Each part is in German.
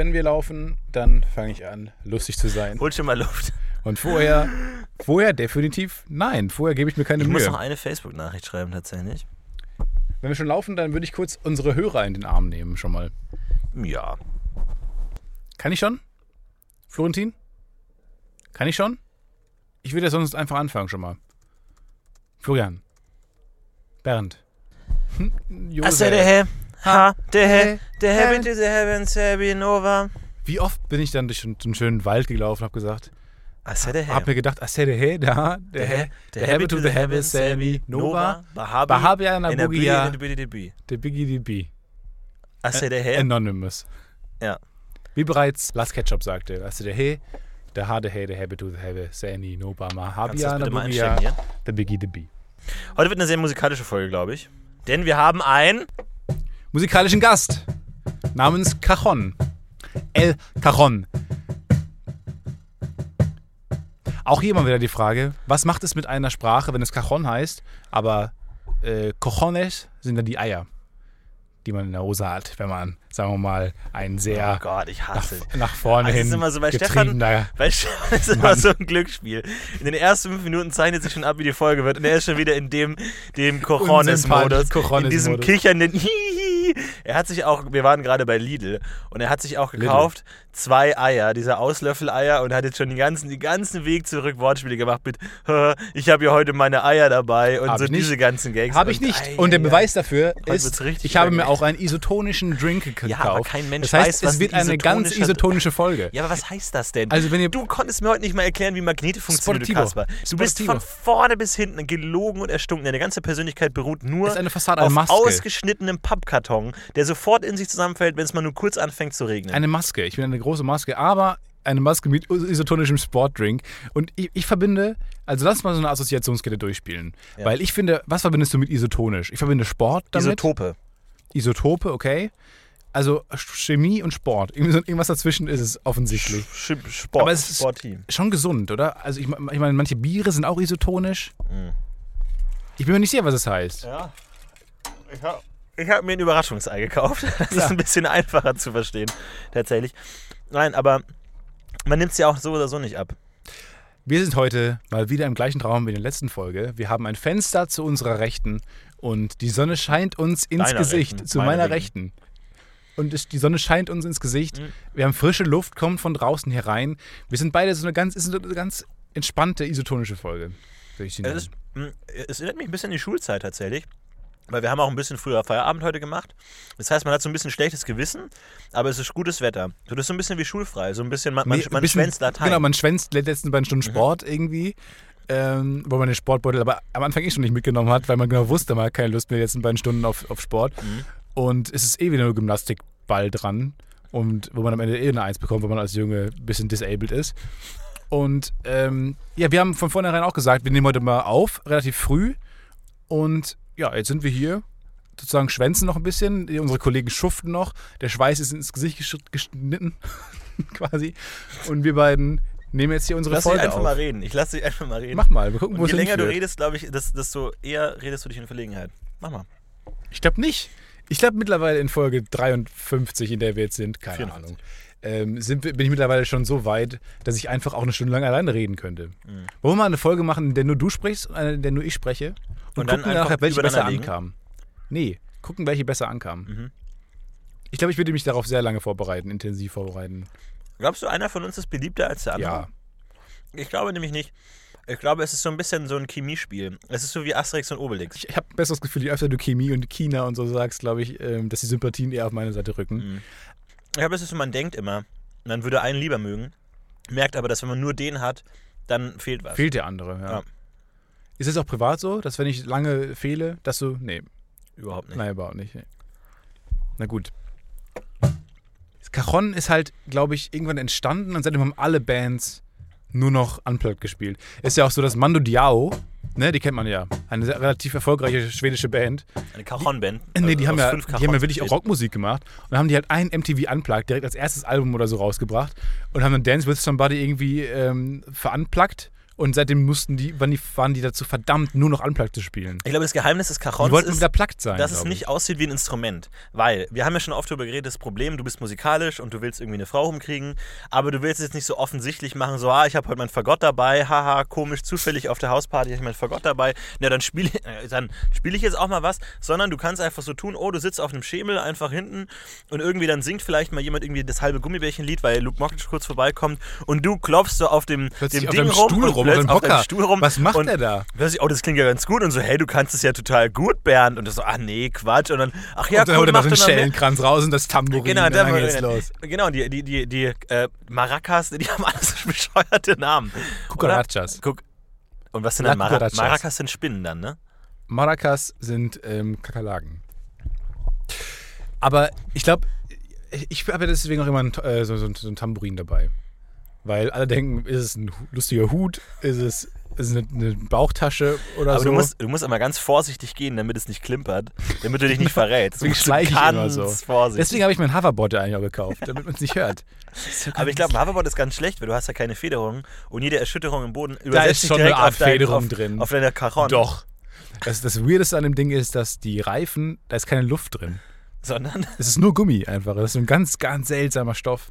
wenn wir laufen, dann fange ich an, lustig zu sein. Hol schon mal Luft. Und vorher, vorher definitiv nein. Vorher gebe ich mir keine Ich muss Mühe. noch eine Facebook-Nachricht schreiben, tatsächlich. Wenn wir schon laufen, dann würde ich kurz unsere Hörer in den Arm nehmen, schon mal. Ja. Kann ich schon? Florentin? Kann ich schon? Ich würde ja sonst einfach anfangen schon mal. Florian. Bernd. Hm, Josef. He, ha, de he, He, de he. heaven to the heavens, heavy nova. Wie oft bin ich dann durch einen schönen Wald gelaufen und habe gesagt, I said he. hab mir gedacht, I said hey, da, der he, der heaven to the heavens, Sammy, Nova, Bahabia na in a bee, Bugia, in a bee, in a bee. der Biggie die B. I said he. Anonymous. Ja. Wie bereits Last Ketchup sagte, I said hey, der Hade hey, der heaven to the heavens, Sammy, Nova, Kannst du das Mahabia na bitte mal Bugia, einstellen hier? der Biggie the B. Heute wird eine sehr musikalische Folge, glaube ich. Denn wir haben ein... musikalischen Gast namens Cajon. El Cajon. Auch hier mal wieder die Frage, was macht es mit einer Sprache, wenn es Cajon heißt, aber äh, Cojones sind dann die Eier, die man in der Hose hat, wenn man, sagen wir mal, ein Oh sehr Gott, ich nach, hasse nach vorne Also hin ist immer so bei Stefan-. Weil Stefan ist immer so ein Glücksspiel. In den ersten fünf Minuten zeichnet sich schon ab, wie die Folge wird. Und er ist schon wieder in dem, dem Cojones-Modus. Cojones-Modus. In diesem kichernden Hihi. Er hat sich auch, wir waren gerade bei Lidl, und er hat sich auch gekauft zwei Eier, diese Auslöffeleier, und hat jetzt schon den ganzen, den ganzen Weg zurück Wortspiele gemacht mit, "Hä, ich habe hier heute meine Eier dabei und Hab so diese ganzen Gags. Habe ich nicht. ei, Und der ei, Beweis dafür ist, ich habe mir auch einen isotonischen Drink gekauft. Ja, aber kein Mensch das heißt, weiß, was es wird ein eine ganz isotonische Folge. Ja, aber was heißt das denn? Also wenn ihr Du konntest mir heute nicht mal erklären, wie Magnete funktionieren, du Sportivo. Kasper. Du bist Sportivo. von vorne bis hinten gelogen und erstunken. Deine ganze Persönlichkeit beruht nur auf ausgeschnittenem Pappkarton, der sofort in sich zusammenfällt, wenn es mal nur kurz anfängt zu regnen. Eine Maske. Ich bin eine große Maske, aber eine Maske mit isotonischem Sportdrink. Und ich, ich verbinde, also lass mal so eine Assoziationskette durchspielen. Ja. Weil ich finde, was verbindest du mit isotonisch? Ich verbinde Sport damit. Isotope. Isotope, okay. Also Chemie und Sport. Irgendwas dazwischen ist es offensichtlich. Sch Sport. Aber es ist- Sportteam. Schon gesund, oder? Also ich, ich meine, manche Biere sind auch isotonisch. Mhm. Ich bin mir nicht sicher, was es heißt. Ja. Ich habe ich hab mir ein Überraschungsei gekauft. Das Ja. ist ein bisschen einfacher zu verstehen, tatsächlich. Nein, aber man nimmt es ja auch so oder so nicht ab. Wir sind heute mal wieder im gleichen Raum wie in der letzten Folge. Wir haben ein Fenster zu unserer Rechten und die Sonne scheint uns ins Deiner Gesicht. Rechten, zu meiner Rechten. Rechten. Und die Sonne scheint uns ins Gesicht. Mhm. Wir haben frische Luft, kommt von draußen herein. Wir sind beide so eine ganz, ist eine ganz entspannte isotonische Folge. Es, ist, mh, es erinnert mich ein bisschen an die Schulzeit tatsächlich. Weil wir haben auch ein bisschen früher Feierabend heute gemacht. Das heißt, man hat so ein bisschen schlechtes Gewissen, aber es ist gutes Wetter. So, das ist so ein bisschen wie schulfrei. So ein bisschen, man, Nee, man bisschen- schwänzt Latein. Genau, man schwänzt die letzten beiden Mhm. Stunden Sport irgendwie. Ähm, wo man den Sportbeutel aber am Anfang eh schon nicht mitgenommen hat, weil man genau wusste, man hat keine Lust mehr die letzten beiden Stunden auf, auf Sport. Mhm. Und es ist eh wieder nur Gymnastikball dran. Und wo man am Ende eh eine Eins bekommt, wenn man als Junge ein bisschen disabled ist. Und ähm, ja, wir haben von vornherein auch gesagt, wir nehmen heute mal auf, relativ früh. Und ja, jetzt sind wir hier, sozusagen schwänzen noch ein bisschen. Unsere Kollegen schuften noch. Der Schweiß ist ins Gesicht gesch- geschnitten, quasi. Und wir beiden nehmen jetzt hier unsere Lass dich Folge einfach auf. mal reden. Ich lass dich einfach mal reden. Mach mal, wir gucken, wo Und je länger du redest, glaube ich, desto eher redest du dich in Verlegenheit. Mach mal. Ich glaube nicht. Ich glaube mittlerweile in Folge 53, in der wir jetzt sind, keine 54. Ahnung, ähm, sind, bin ich mittlerweile schon so weit, dass ich einfach auch eine Stunde lang alleine reden könnte. Mhm. Wollen wir mal eine Folge machen, in der nur du sprichst und in der nur ich spreche? Und, Und dann gucken nachher, welche besser übereinander legen? ankam. Nee, gucken, welche besser ankam. Mhm. Ich glaube, ich würde mich darauf sehr lange vorbereiten, intensiv vorbereiten. Glaubst du, einer von uns ist beliebter als der andere? Ja. Ich glaube nämlich nicht. Ich glaube, es ist so ein bisschen so ein Chemiespiel. Es ist so wie Asterix und Obelix. Ich habe ein besseres Gefühl, je öfter du Chemie und China und so sagst, glaube ich, ähm, dass die Sympathien eher auf meine Seite rücken. Mhm. Ich glaube, es ist so, man denkt immer, man würde einen lieber mögen, merkt aber, dass wenn man nur den hat, dann fehlt was. Fehlt der andere, ja. Ja. Ist es auch privat so, dass wenn ich lange fehle, dass du. Nee, Überhaupt nicht. Nein, überhaupt nicht. nee. Na gut. Cajon ist halt, glaube ich, irgendwann entstanden und seitdem haben alle Bands nur noch Unplugged gespielt. Ist ja auch so, dass Mando Diao, ne, die kennt man ja, eine sehr, relativ erfolgreiche schwedische Band. Eine Cajon-Band. nee, die also haben, aus ja, die haben ja wirklich auch. Rockmusik gemacht. Und haben die halt ein MTV Unplugged direkt als erstes Album oder so rausgebracht und haben dann Dance with Somebody irgendwie ähm, verunplugged Und seitdem mussten die, waren die, waren die dazu verdammt, nur noch Unplugged zu spielen. Ich glaube, das Geheimnis des Cajons wollten ist, wieder plugged sein. dass es nicht aussieht wie ein Instrument. Weil, wir haben ja schon oft darüber geredet, das Problem, du bist musikalisch und du willst irgendwie eine Frau rumkriegen, aber du willst es jetzt nicht so offensichtlich machen, so, ah, ich habe heute mein Fagott dabei, haha, komisch, zufällig auf der Hausparty habe ich mein Fagott dabei, na, dann spiele äh, dann spiel ich jetzt auch mal was, sondern du kannst einfach so tun, oh, du sitzt auf einem Schemel einfach hinten und irgendwie dann singt vielleicht mal jemand irgendwie das halbe Gummibärchenlied, weil Luke Mockridge kurz vorbeikommt und du klopfst so auf dem, Plötzlich dem auf Ding deinem rum rum, plötzlich auf deinem. Stuhl rum. Was macht der da? Plötzlich, oh, das klingt ja ganz gut und so, hey, du kannst es ja total gut, Bernd. Und das so, ach nee, Quatsch. Und dann, ach ja, und dann cool, holt er noch mehr. Schellenkranz raus und das Tambourin. Genau, und dann da- geht's los. genau, die, die, die, die äh, Maracas, die haben alles so bescheuerte Namen. Cucarachas. Guck. Und was sind dann Mara Cucarachas. Maracas? sind Spinnen dann, ne? Maracas sind ähm, Kakerlaken. Aber ich glaube, ich, ich habe ja deswegen auch immer ein, äh, so, so, so ein Tambourin dabei. Weil alle denken, ist es ein lustiger Hut, ist es, ist eine, eine Bauchtasche oder Aber so. du, musst, du musst immer ganz vorsichtig gehen, damit es nicht klimpert, damit du dich nicht verrätst. Deswegen schleiche ich immer so. vorsichtig. Deswegen habe ich mein Hoverboard ja eigentlich auch gekauft, damit man es nicht hört. Ist aber ich glaube, ein Hoverboard ist ganz schlecht, weil du hast ja keine Federung und jede Erschütterung im Boden da übersetzt ist sich schon direkt eine Art auf dein, Federung auf, drin. auf deiner Cajon. Doch. Das, das Weirdeste an dem Ding ist, dass die Reifen, da ist keine Luft drin. Sondern Es ist nur Gummi einfach. Das ist ein ganz, ganz seltsamer Stoff.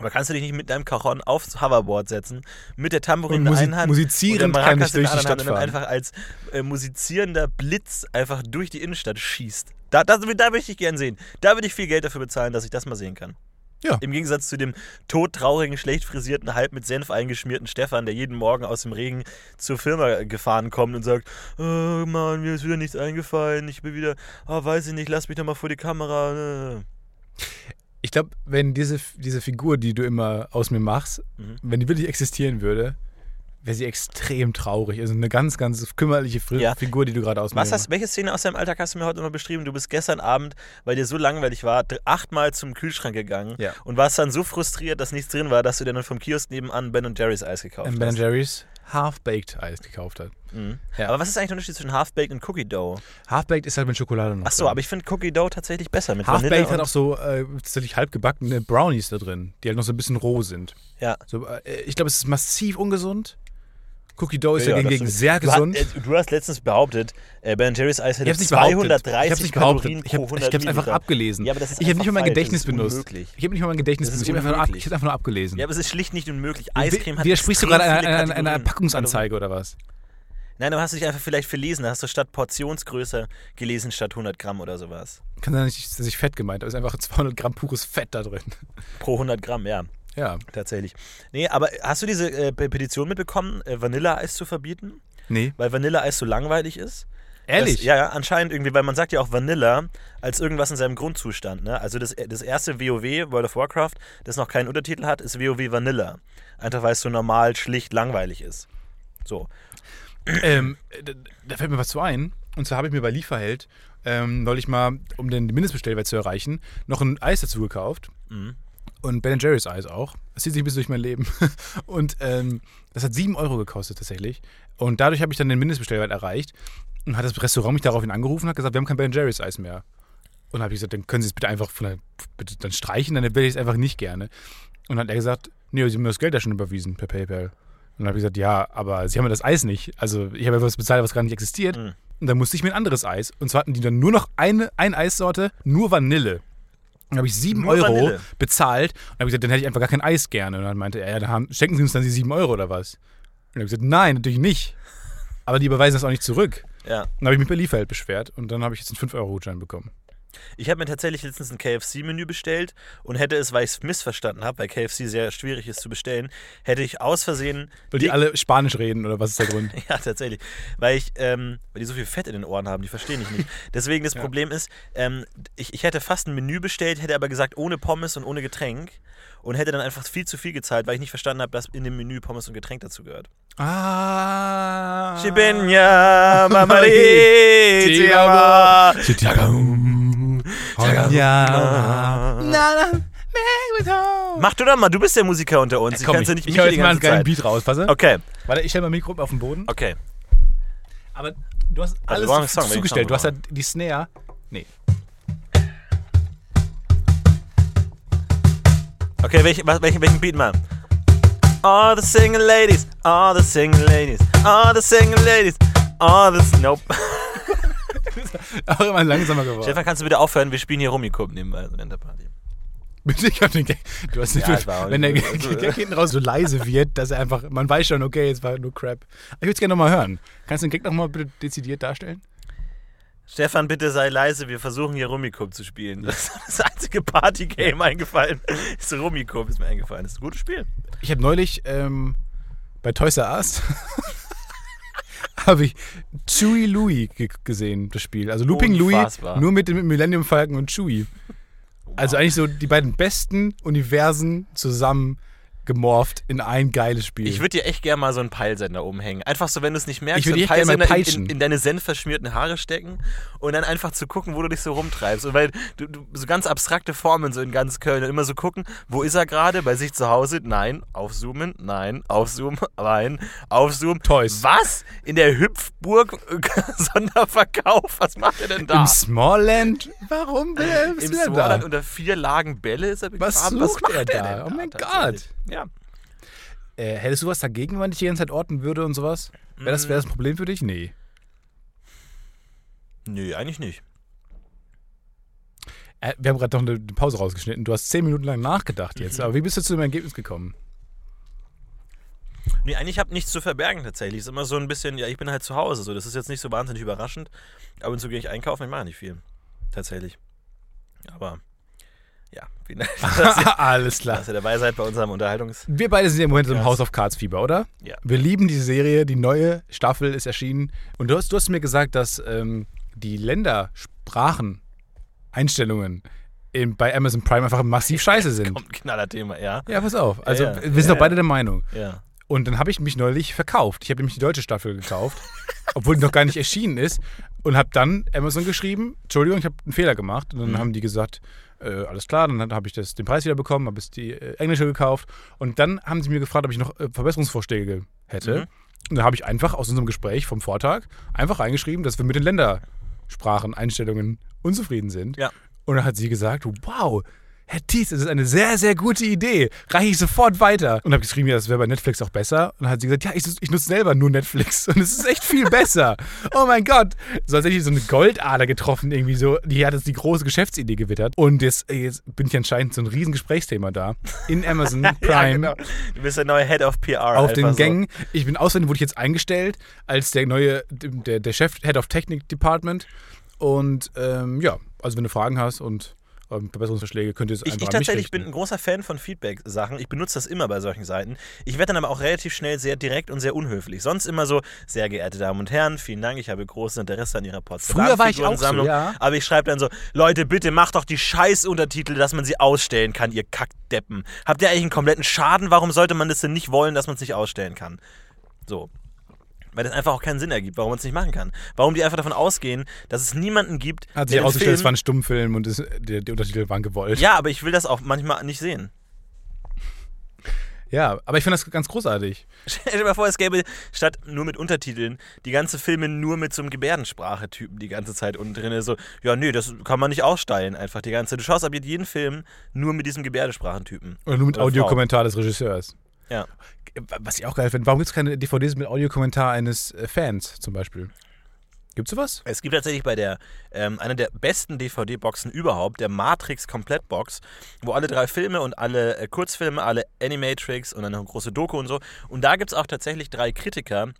Aber kannst du dich nicht mit deinem Cajon aufs Hoverboard setzen, mit der Tambourin Und in der einen Hand musizierend und kann ich durch in die der anderen Stadt Hand und fahren. einfach als äh, musizierender Blitz einfach durch die Innenstadt schießt. Da, da, da möchte ich gern sehen. Da würde ich viel Geld dafür bezahlen, dass ich das mal sehen kann. Ja. Im Gegensatz zu dem todtraurigen, schlecht frisierten, halb mit Senf eingeschmierten Stefan, der jeden Morgen aus dem Regen zur Firma gefahren kommt und sagt, oh Mann, mir ist wieder nichts eingefallen, ich bin wieder, oh, weiß ich nicht, lass mich doch mal vor die Kamera. Ich glaube, wenn diese, diese Figur, die du immer aus mir machst, Mhm. wenn die wirklich existieren würde, wäre sie extrem traurig. Also eine ganz, ganz kümmerliche Fri- Ja. Figur, die du gerade aus Was mir hast, welche Szene aus deinem Alltag hast du mir heute noch beschrieben? Du bist gestern Abend, weil dir so langweilig war, achtmal zum Kühlschrank gegangen Ja. und warst dann so frustriert, dass nichts drin war, dass du dir dann vom Kiosk nebenan Ben Jerry's Eis gekauft ähm, Ben hast. Jerry's Half-Baked Eis gekauft hat. Mhm. Ja. Aber was ist eigentlich der Unterschied zwischen Half-Baked und Cookie Dough? Half-Baked ist halt mit Schokolade noch. Achso, aber ich finde Cookie Dough tatsächlich besser mit Vanille Half-Baked und, hat auch so äh, tatsächlich halbgebackene Brownies da drin, die halt noch so ein bisschen roh sind. Ja. So, äh, ich glaube, es ist massiv ungesund. Cookie Dough ist Ja, hingegen stimmt. sehr Du, hast, gesund. äh, du hast letztens behauptet, äh, Ben Jerry's Eis ich hätte habe es nicht behauptet. Ich 230 habe es nicht Kalorien behauptet. Ich pro habe 100 es einfach abgelesen. Ja, aber das ist ich habe nicht mal mein. Gedächtnis benutzt. unmöglich. Ich habe nicht mal mein Gedächtnis benutzt. Ich habe einfach, nur ab- ich einfach nur abgelesen. Ja, aber es ist schlicht nicht unmöglich. Eiscreme hat Widersprichst du gerade einer, einer Kategorien. Packungsanzeige oder was? Nein, du hast dich einfach vielleicht verlesen. Da hast du statt Portionsgröße gelesen statt 100 Gramm oder sowas. Kann sein, ich, dass ich Fett gemeint habe. Es ist einfach 200 Gramm pures Fett da drin. Pro 100 Gramm, ja, Ja. tatsächlich. Nee, aber hast du diese äh, Pe- Petition mitbekommen, äh, Vanilleeis zu verbieten? Nee. Weil Vanilleeis so langweilig ist? Ehrlich? Das, ja, ja, anscheinend irgendwie, weil man sagt ja auch Vanilla als irgendwas in seinem Grundzustand. Ne? Also das, das erste WoW, World of Warcraft, das noch keinen Untertitel hat, ist WoW Vanilla. Einfach weil es so normal, schlicht, langweilig ist. So. Ähm, da, da fällt mir was zu ein. Und zwar habe ich mir bei Lieferheld ähm, neulich mal, um den Mindestbestellwert zu erreichen, noch ein Eis dazu gekauft. Mhm. Und Ben Jerry's Eis auch. Das zieht sich ein bisschen durch mein Leben. Und ähm, das hat 7 Euro gekostet tatsächlich. Und dadurch habe ich dann den Mindestbestellwert erreicht. Und hat das Restaurant mich daraufhin angerufen und hat gesagt, wir haben kein Ben Jerry's Eis mehr. Und habe ich gesagt, dann können Sie es bitte einfach von der, bitte dann streichen, dann will ich es einfach nicht gerne. Und dann hat er gesagt, nee, Sie haben mir das Geld ja schon überwiesen per PayPal. Und dann habe ich gesagt, ja, aber Sie haben ja das Eis nicht. Also ich habe etwas bezahlt, was gar nicht existiert. Mhm. Und dann musste ich mir ein anderes Eis. Und zwar hatten die dann nur noch eine, eine Eissorte, nur Vanille. Dann habe ich 7 Nur Euro Vanille? bezahlt. Und dann habe ich gesagt, dann hätte ich einfach gar kein Eis gerne. Und dann meinte er, ja, dann haben, schenken Sie uns dann die 7 Euro oder was? Und dann habe ich gesagt, nein, natürlich nicht. Aber die überweisen das auch nicht zurück. Ja. Dann habe ich mich bei Lieferheld beschwert und dann habe ich jetzt einen 5-Euro-Gutschein bekommen. Ich habe mir tatsächlich letztens ein KFC-Menü bestellt und hätte es, weil ich es missverstanden habe, weil KFC sehr schwierig ist zu bestellen, hätte ich aus Versehen. Weil die alle Spanisch reden oder was ist der Grund? Ja, tatsächlich. Weil ich, ähm, weil die so viel Fett in den Ohren haben, die verstehen ich nicht. Deswegen das Ja. Problem ist, ähm, ich, ich hätte fast ein Menü bestellt, hätte aber gesagt ohne Pommes und ohne Getränk und hätte dann einfach viel zu viel gezahlt, weil ich nicht verstanden habe, dass in dem Menü Pommes und Getränk dazu gehört. Ah. Shibenya Ja. Mach du doch mal, du bist der Musiker unter uns. Ich Komm, kann's ich, ja ich mich höre jetzt mal einen geilen. Beat raus, pass auf. Okay, Warte, ich stelle mein Mikro auf den Boden. okay. Aber du hast Also, alles brauchen einen Song, zugestellt. Du hast ja die Snare. Nee. Okay, welch, welchen, welchen Beat mal? All the single ladies, all the single ladies, all the single ladies, all the... Nope. Auch immer langsamer geworden. Stefan, kannst du bitte aufhören? Wir spielen hier Rummikub nebenbei während der Party. Bitte, ich hab den Gag. Du hast nicht, Ja, auch wenn der Gag, hinten raus so leise wird, dass er einfach, man weiß schon, okay, es war nur Crap. Ich würde es gerne nochmal hören. Kannst du den Gag nochmal bitte dezidiert darstellen? Stefan, bitte sei leise, wir versuchen hier Rummikub zu spielen. Das ist das einzige Party-Game eingefallen. Ist Rummikub, ist mir eingefallen. Das ist ein gutes Spiel. Ich habe neulich ähm, bei Toys R Us habe ich Chewie Louie ge gesehen, das Spiel. Also Looping Unfassbar. Louie, nur mit dem Millennium Falcon und Chewie. Also eigentlich so die beiden besten Universen zusammen gemorpht in ein geiles Spiel. Ich würde dir echt gerne mal so einen Peilsender umhängen. Einfach so, wenn du es nicht merkst, Ich einen Peilsender in, in, in deine senfverschmierten Haare stecken und dann einfach zu gucken, wo du dich so rumtreibst. Und weil du, du so ganz abstrakte Formen so in ganz Köln und immer so gucken, wo ist er gerade? Bei sich zu Hause? Nein. Aufzoomen? Nein. Aufzoomen? Nein. Aufzoomen? Toys. Was? In der Hüpfburg Sonderverkauf? Was macht er denn da? Im Smallland? Warum will er Im ist er Smallland da? unter vier Lagen Bälle ist er Was begraben. sucht macht er da? denn Oh mein tatsächlich? Ja. Äh, hättest du was dagegen, wenn ich die ganze Zeit orten würde und sowas? Wäre das, wär das ein Problem für dich? Nee. Nö, eigentlich nicht. Äh, wir haben gerade noch eine Pause rausgeschnitten. Du hast zehn Minuten lang nachgedacht Mhm. jetzt. Aber wie bist du zu dem Ergebnis gekommen? Nee, eigentlich habe ich nichts zu verbergen tatsächlich. Ist immer so ein bisschen, ja, ich bin halt zu Hause. So, das ist jetzt nicht so wahnsinnig überraschend. Ab und zu gehe ich einkaufen, ich mache nicht viel. Tatsächlich. Aber ja, vielen Dank, ihr, Alles klar. dass ihr dabei seid bei unserem Unterhaltungs. Wir beide sind ja im Moment im. House of Cards Fieber, oder? Ja. Wir lieben diese Serie, die neue Staffel ist erschienen. Und du hast, du hast mir gesagt, dass ähm, die Ländersprachen, Einstellungen in, bei Amazon Prime einfach massiv scheiße sind. Kommt ein Knallerthema, ja. Ja, pass auf. Also, Ja, ja. wir sind doch beide der Meinung. Ja. Und dann habe ich mich neulich verkauft. Ich habe nämlich die deutsche Staffel gekauft, obwohl die noch gar nicht erschienen ist. Und habe dann Amazon geschrieben, Entschuldigung, ich habe einen Fehler gemacht. Und dann Mhm. haben die gesagt, äh, alles klar, dann habe ich das, den Preis wieder bekommen, habe es die äh, englische gekauft. Und dann haben sie mir gefragt, ob ich noch äh, Verbesserungsvorschläge hätte. Mhm. Und dann habe ich einfach aus unserem Gespräch vom Vortag einfach reingeschrieben, dass wir mit den Ländersprachen, Einstellungen unzufrieden sind. Ja. Und dann hat sie gesagt, wow, Herr Thies, das ist eine sehr, sehr gute Idee. Reiche ich sofort weiter. Und habe geschrieben, ja, das wäre bei Netflix auch besser. Und dann hat sie gesagt, ja, ich, ich nutze selber nur Netflix. Und es ist echt viel besser. oh mein Gott. So als hätte ich so eine Goldader getroffen irgendwie so. Die hat jetzt die große Geschäftsidee gewittert. Und jetzt, jetzt bin ich anscheinend so ein riesen Gesprächsthema da. In Amazon Prime. Ja, genau. Du bist der neue Head of PR. Auf den so. Gängen. Ich bin außerdem wurde ich jetzt eingestellt als der neue, der, der Chef, Head of Technik Department. Und ähm, ja, also wenn du Fragen hast und ähm, Verbesserungsvorschläge, könnt ihr es Ich, einfach ich an mich tatsächlich bin ein großer Fan von Feedback-Sachen. Ich benutze das immer bei solchen Seiten. Ich werde dann aber auch relativ schnell sehr direkt und sehr unhöflich. Sonst immer so, sehr geehrte Damen und Herren, vielen Dank, ich habe großes Interesse an Ihrer Früher war ich auch so, ja. Aber ich schreibe dann so, Leute, bitte macht doch die Scheiß-Untertitel, dass man sie ausstellen kann, ihr Kackdeppen. Habt ihr eigentlich einen kompletten Schaden? Warum sollte man das denn nicht wollen, dass man es nicht ausstellen kann? So. Weil das einfach auch keinen Sinn ergibt, warum man es nicht machen kann. Warum die einfach davon ausgehen, dass es niemanden gibt, Hat sich herausgestellt, es war ein Stummfilm und es, die, die Untertitel waren gewollt. Ja, aber ich will das auch manchmal nicht sehen. Ja, aber ich finde das ganz großartig. Stell dir mal vor, es gäbe statt nur mit Untertiteln die ganze Filme nur mit so einem Gebärdensprache-Typen die ganze Zeit unten drin. So, ja, nee, das kann man nicht aussteilen einfach die ganze Zeit. Du schaust ab jetzt jeden Film nur mit diesem Gebärdensprachen-Typen. Oder nur mit Audiokommentar des Regisseurs. Ja. Was ich auch geil finde, warum gibt es keine DVDs mit Audiokommentar eines äh, Fans zum Beispiel? Gibt's sowas? Es gibt tatsächlich bei der, ähm, einer der besten DVD-Boxen überhaupt, der Matrix Komplettbox, wo alle drei Filme und alle äh, Kurzfilme, alle Animatrix und eine große Doku und so. Und da gibt es auch tatsächlich drei Kritiker,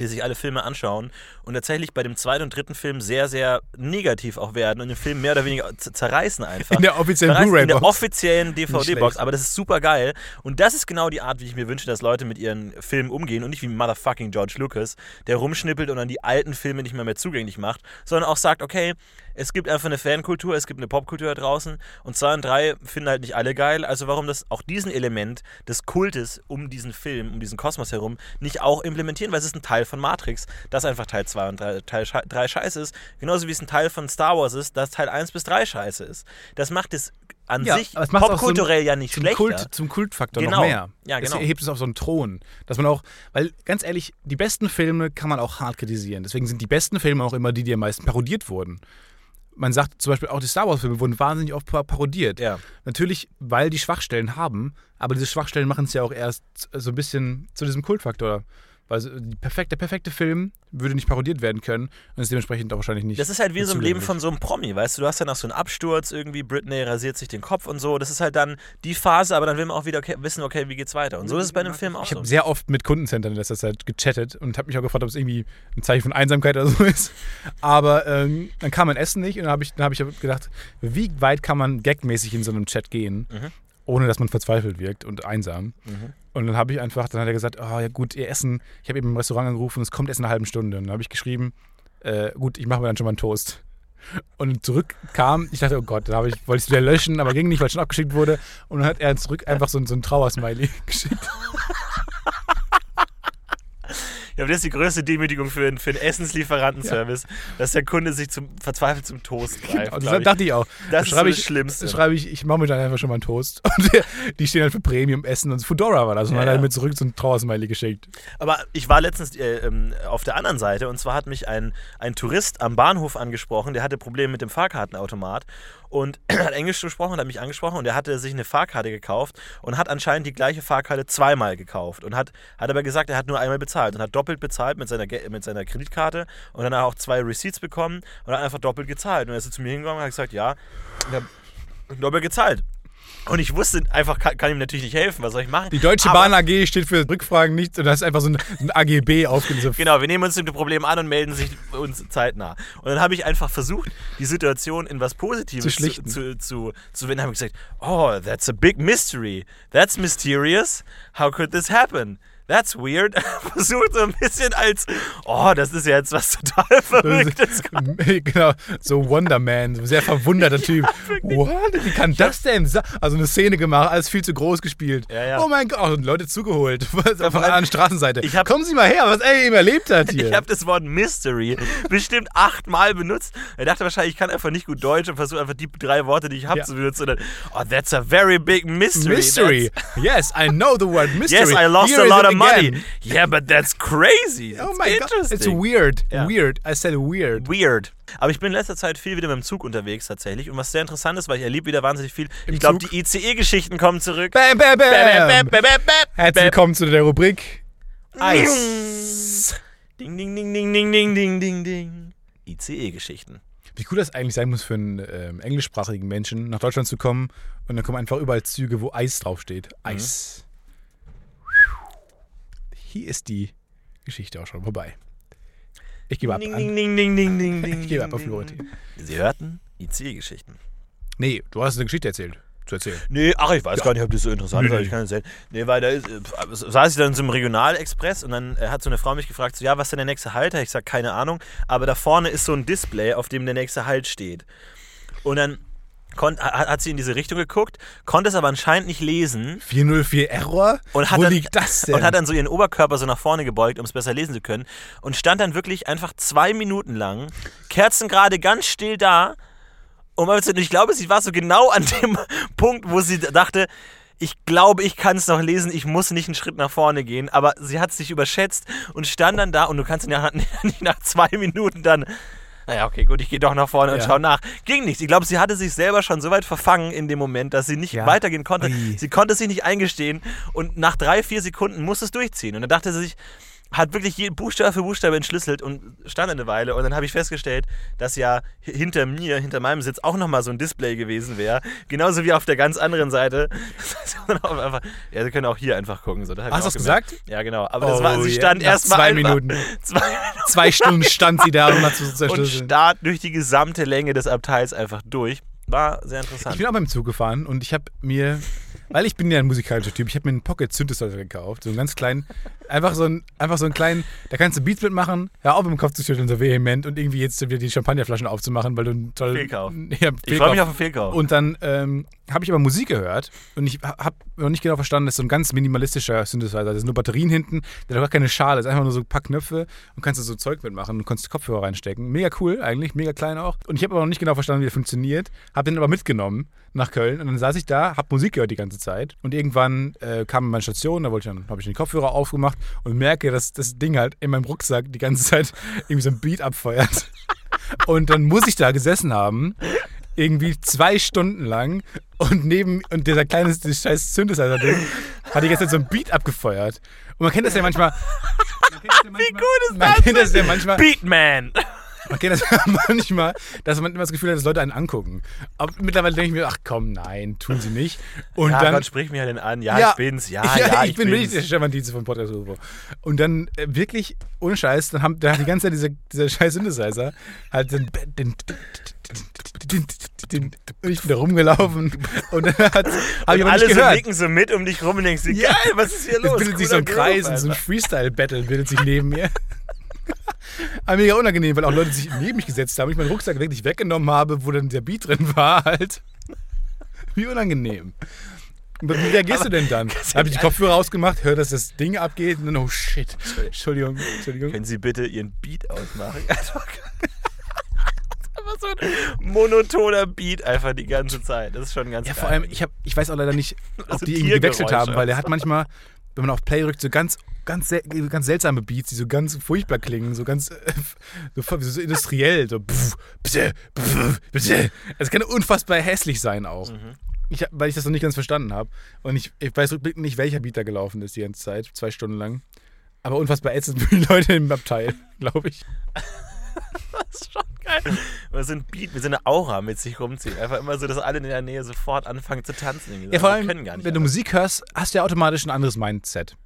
die sich alle Filme anschauen und tatsächlich bei dem zweiten und dritten Film sehr, sehr negativ auch werden und den Film mehr oder weniger zerreißen einfach. In der offiziellen Zerreißen In der Blu-ray-Box. offiziellen DVD-Box, aber das ist super geil. Und das ist genau die Art, wie ich mir wünsche, dass Leute mit ihren Filmen umgehen und nicht wie Motherfucking George Lucas, der rumschnippelt und dann die alten Filme nicht mehr mehr zugänglich macht, sondern auch sagt, okay, es gibt einfach eine Fankultur, es gibt eine Popkultur da draußen und zwei und drei finden halt nicht alle geil, also warum das auch diesen Element des Kultes um diesen Film, um diesen Kosmos herum nicht auch implementieren, weil es ist ein Teil von Matrix, das einfach Teil 2 und 3 Teil 3 scheiße ist, genauso wie es ein Teil von Star Wars ist, dass Teil 1 bis 3 scheiße ist. Das macht es an Ja, sich popkulturell ja nicht zum schlechter. Kult, zum Kultfaktor Genau. noch mehr. Ja, genau. Es erhebt es auf so einen Thron. Dass man auch, weil ganz ehrlich, die besten Filme kann man auch hart kritisieren. Deswegen sind die besten Filme auch immer die, die am meisten parodiert wurden. Man sagt zum Beispiel auch die Star Wars-Filme wurden wahnsinnig oft par- parodiert. Ja. Natürlich, weil die Schwachstellen haben, aber diese Schwachstellen machen es ja auch erst so ein bisschen zu diesem Kultfaktor. Weil so die perfekt, der perfekte Film würde nicht parodiert werden können und ist dementsprechend auch wahrscheinlich nicht. Das ist halt wie so im Leben von so einem Promi, weißt du, du hast dann auch so einen Absturz irgendwie, Britney rasiert sich den Kopf und so, das ist halt dann die Phase, aber dann will man auch wieder okay, wissen, okay, wie geht's weiter. Und so ist es bei einem Film auch Ich so. habe sehr oft mit Kundencentern in letzter Zeit gechattet und habe mich auch gefragt, ob es irgendwie ein Zeichen von Einsamkeit oder so ist. Aber ähm, dann kam mein Essen nicht und dann habe ich, dann hab ich gedacht, wie weit kann man gagmäßig in so einem Chat gehen, Mhm. Ohne dass man verzweifelt wirkt und einsam. Mhm. Und dann habe ich einfach, dann hat er gesagt, oh ja gut, ihr Essen, ich habe eben im Restaurant angerufen, es kommt erst in einer halben Stunde. Und dann habe ich geschrieben, äh, gut, ich mache mir dann schon mal einen Toast. Und zurück kam, ich dachte, oh Gott, dann habe ich, wollte ich es wieder löschen, aber ging nicht, weil es schon abgeschickt wurde. Und dann hat er zurück einfach so, ein- so ein Trauersmiley geschickt. Ja, aber das ist die größte Demütigung für, einen- für einen Essenslieferantenservice, dass der Kunde sich zum, verzweifelt zum Toast greift. Und glaub das ich. dachte ich auch. Das ist so schreibe das ich, Schlimmste. schreibe ich, ich mache mir dann einfach schon mal einen Toast. Und der, die stehen halt für Premium Essen und Fedora war das. Und Ja, dann hat ja. er mir zurück so ein Trauersmiley geschickt. Aber ich war letztens äh, ähm, auf der anderen Seite und zwar hat mich ein, ein Tourist am Bahnhof angesprochen, der hatte Probleme mit dem Fahrkartenautomat und hat Englisch gesprochen und hat mich angesprochen und er hatte sich eine Fahrkarte gekauft und hat anscheinend die gleiche Fahrkarte zweimal gekauft und hat, hat aber gesagt, er hat nur einmal bezahlt und hat doppelt bezahlt mit seiner, mit seiner Kreditkarte und dann hat er auch zwei Receipts bekommen und hat einfach doppelt gezahlt. Und er ist zu mir hingegangen und hat gesagt, ja, ich habe doppelt gezahlt. Und ich wusste einfach, kann, kann ihm natürlich nicht helfen, was soll ich machen? Die Deutsche Aber- Bahn AG steht für Rückfragen nicht und da ist einfach so ein, ein AGB aufgelistet. Genau, wir nehmen uns dem Problem an und melden sich uns zeitnah. Und dann habe ich einfach versucht, die Situation in was Positives Zu zu, schlichten. zu, zu, zu wenden. habe ich gesagt, oh, that's a big mystery. That's mysterious. How could this happen? That's weird. Versucht so ein bisschen als, oh, das ist ja jetzt was total Verrücktes. genau, so Wonder Man, so ein sehr verwunderter Typ. What? Wie kann das denn sein? Also eine Szene gemacht, alles viel zu groß gespielt. Ja, ja. Oh mein Gott, und Leute zugeholt vor allem- anderen Straßenseite. Ich hab- Kommen Sie mal her, was er eben erlebt hat hier. Ich habe das Wort Mystery bestimmt achtmal benutzt. Er dachte wahrscheinlich, ich kann einfach nicht gut Deutsch und versuche einfach die drei Worte, die ich habe, Ja. zu benutzen. Dann, oh, that's a very big mystery. Mystery. That's- Yes, I know the word mystery. Yes, I lost Here a lot it of money. again. Yeah, but that's crazy. Oh my God, it's weird. Ja. Weird. I said weird. Weird. Aber ich bin in letzter Zeit viel wieder mit dem Zug unterwegs tatsächlich. Und was sehr interessant ist, weil ich erlebe wieder wahnsinnig viel. Im ich glaube, die ICE-Geschichten kommen zurück. Bam, bam, bam. Bäm, bäm, bäm, Herzlich willkommen zu der Rubrik Eis. Ding, ding, ding, ding, ding, ding, ding, ding, ding. ICE-Geschichten. Wie cool das eigentlich sein muss für einen ähm, englischsprachigen Menschen, nach Deutschland zu kommen und dann kommen einfach überall Züge, wo Eis draufsteht. Eis. Hier ist die Geschichte auch schon vorbei. Ich gebe ab. Ding, An. ding, ding, ding, ding, ding. Ich gebe ab auf Florentin. Sie hörten ICE-Geschichten. Nee, du hast eine Geschichte erzählt. Zu erzählen. Nee, ach, ich weiß Ja. gar nicht, ob das so interessant Nee, ist. Ich kann es erzählen. Nee, weil da ist, äh, saß ich dann in so einem Regionalexpress und dann äh, hat so eine Frau mich gefragt, so, ja, was ist denn der nächste Halt? Ich sag, keine Ahnung. Aber da vorne ist so ein Display, auf dem der nächste Halt steht. Und dann konnt, hat, hat sie in diese Richtung geguckt, konnte es aber anscheinend nicht lesen 404 Error? und hat Wo dann, liegt das denn? Und hat dann so ihren Oberkörper so nach vorne gebeugt, um es besser lesen zu können. Und stand dann wirklich einfach zwei Minuten lang, kerzengerade ganz still da. Und ich glaube, sie war so genau an dem Punkt, wo sie dachte, ich glaube, ich kann es noch lesen, ich muss nicht einen Schritt nach vorne gehen. Aber sie hat sich überschätzt und stand dann da und du kannst nach, nicht nach zwei Minuten dann. Naja, okay, gut, ich gehe doch nach vorne und Ja. schau nach. Ging nichts. Ich glaube, sie hatte sich selber schon so weit verfangen in dem Moment, dass sie nicht Ja. weitergehen konnte. Ui. Sie konnte sich nicht eingestehen und nach drei, vier Sekunden muss es durchziehen. Und dann dachte sie sich, hat wirklich jeden Buchstabe für Buchstabe entschlüsselt und stand eine Weile. Und dann habe ich festgestellt, dass ja hi- hinter mir, hinter meinem Sitz auch nochmal so ein Display gewesen wäre. Genauso wie auf der ganz anderen Seite. Einfach, ja, Sie können auch hier einfach gucken. So, ich Hast du das gesagt? Ja, genau. Aber das Oh, war, sie ja, stand erstmal zwei einfach, Minuten. Zwei. Zwei Stunden stand sie da, um das zu Und zerschlüsseln. starrt durch die gesamte Länge des Abteils einfach durch. War sehr Ich interessant. bin auch beim Zug gefahren und ich habe mir, weil ich bin ja ein musikalischer Typ, ich habe mir einen Pocket Synthesizer gekauft, so einen ganz kleinen, einfach so einen, einfach so einen kleinen, da kannst du Beats mitmachen, hör auf im Kopf zu schütteln so vehement und irgendwie jetzt wieder die Champagnerflaschen aufzumachen, weil du einen tollen Fehlkauf. Ja, ich freue Fehlkauf. mich auf den Fehlkauf. Und dann ähm, habe ich aber Musik gehört und ich habe noch nicht genau verstanden, das ist so ein ganz minimalistischer Synthesizer. Da sind nur Batterien hinten, der hat gar keine Schale, das ist einfach nur so ein paar Knöpfe und kannst du so Zeug mitmachen und kannst Kopfhörer reinstecken. Mega cool eigentlich, mega klein auch. Und ich habe aber noch nicht genau verstanden, wie der funktioniert, habe den aber mitgenommen nach Köln und dann saß ich da, habe Musik gehört die ganze Zeit und irgendwann äh, kam meine Station, da wollte ich dann, habe ich den Kopfhörer aufgemacht und merke, dass das Ding halt in meinem Rucksack die ganze Zeit irgendwie so ein Beat abfeuert. Und dann muss ich da gesessen haben, irgendwie zwei Stunden lang und neben und dieser kleine dieses scheiß Synthesizer-Ding hat die ganze Zeit so ein Beat abgefeuert. Und man kennt das ja manchmal. Wie gut ist Man das? kennt das ja manchmal. Beatman. Man kennt das ja manchmal, dass man immer das Gefühl hat, dass Leute einen angucken. Aber mittlerweile denke ich mir, ach komm, nein, tun sie nicht. Und Ja, dann. Gott, sprich ja denn an. Ja, ich bin's. Ja, ja, ich, bin wirklich der Stefan Dienze von Podcast UFO. Und dann äh, wirklich, ohne Scheiß, dann haben da hat die ganze Zeit dieser, dieser scheiß Synthesizer halt den, den, den, den, und ich bin da rumgelaufen und dann ich Und aber alle nicht so nicken so mit um dich rum und denkst Ja. geil, was ist hier Es los? bildet sich so ein Kreis und so ein. Freestyle-Battle bildet sich neben mir. Aber mega unangenehm, weil auch Leute sich neben mich gesetzt haben. Ich meinen Rucksack wirklich weggenommen habe, wo dann der Beat drin war, halt. Wie unangenehm. Und Wie reagierst du denn dann? Habe ich die Kopfhörer ausgemacht, höre, dass das Ding abgeht und dann, oh shit. Entschuldigung, Entschuldigung. Können Sie bitte Ihren Beat ausmachen? Einfach so ein monotoner Beat einfach die ganze Zeit. Das ist schon ganz Ja, geil. vor allem, ich, hab, ich weiß auch leider nicht, ob Also die irgendwie gewechselt haben, weil der hat manchmal, wenn man auf Play drückt, so ganz, ganz, sel- ganz seltsame Beats, die so ganz furchtbar klingen, so ganz äh, so, so industriell, so pff, pff. Es kann unfassbar hässlich sein auch. Mhm. Ich, weil ich das noch nicht ganz verstanden habe. Und ich, ich weiß rückblickend nicht, welcher Beat da gelaufen ist die ganze Zeit, zwei Stunden lang. Aber unfassbar ätzend für die Leute im Abteil, glaube ich. Das ist schon. Wir sind Beat, wir sind eine Aura mit sich rumziehen. Einfach immer so, dass alle in der Nähe sofort anfangen zu tanzen. Ja, vor allem, wenn du anders. Musik hörst, hast du ja automatisch ein anderes Mindset.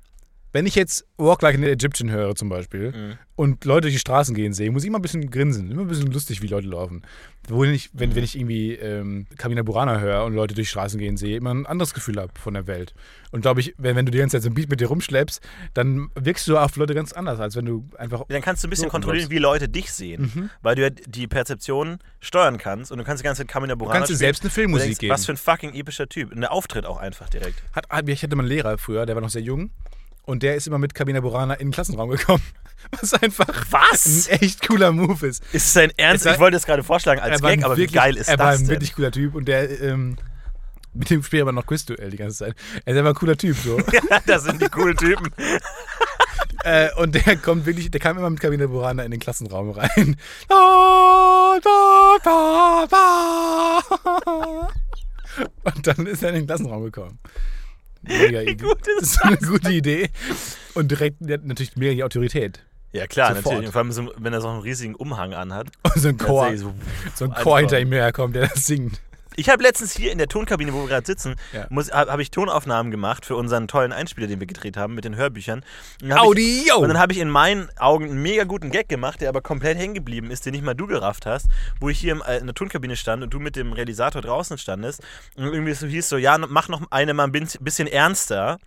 Wenn ich jetzt Walk Like an Egyptian höre zum Beispiel Mhm. und Leute durch die Straßen gehen sehe, muss ich immer ein bisschen grinsen, immer ein bisschen lustig, wie Leute laufen. Wo ich, wenn, wenn ich irgendwie ähm, Kamina Burana höre und Leute durch die Straßen gehen sehe, immer ein anderes Gefühl habe von der Welt. Und glaube ich, wenn, wenn du die ganze Zeit so ein Beat mit dir rumschleppst, dann wirkst du auf Leute ganz anders, als wenn du einfach... Dann kannst du ein bisschen kontrollieren, wie Leute dich sehen, Mhm. weil du ja die Perzeption steuern kannst und du kannst die ganze Zeit Kamina Du Burana kannst dir selbst eine Du Filmmusik denkst, geben. Was für ein fucking epischer Typ. Und der Auftritt auch einfach direkt. Hat, hat- ich hatte mal einen Lehrer früher, der war noch sehr jung und der ist immer mit Kamina Burana in den Klassenraum gekommen. Was einfach Was? ein echt cooler Move ist. Ist es dein Ernst? Es war- Ich wollte das gerade vorschlagen als Gag, aber wirklich, wie geil ist er war das ein denn? wirklich cooler Typ und der ähm, mit dem spielt aber noch Quizduell die ganze Zeit. Er ist einfach ein cooler Typ so. das sind die coolen Typen. äh, und der kommt wirklich, der kam immer mit Kamina Burana in den Klassenraum rein. Da, da, da, da. Und dann ist er in den Klassenraum gekommen. Mega Idee. gut ist das ist eine gute Idee. Und direkt natürlich mega die Autorität. Ja, klar, Sofort. natürlich. Und vor allem, so, wenn er so einen riesigen Umhang anhat. Und so ein Chor, so- so ein Chor hinter ihm herkommt, der das singt. Ich habe letztens hier in der Tonkabine, wo wir gerade sitzen, Ja. habe hab ich Tonaufnahmen gemacht für unseren tollen Einspieler, den wir gedreht haben mit den Hörbüchern. Audio! und dann habe ich in meinen Augen einen mega guten Gag gemacht, der aber komplett hängen geblieben ist, den nicht mal du gerafft hast, wo ich hier im, äh, in der Tonkabine stand und du mit dem Realisator draußen standest und irgendwie so hieß so, ja, mach noch eine mal ein bisschen ernster.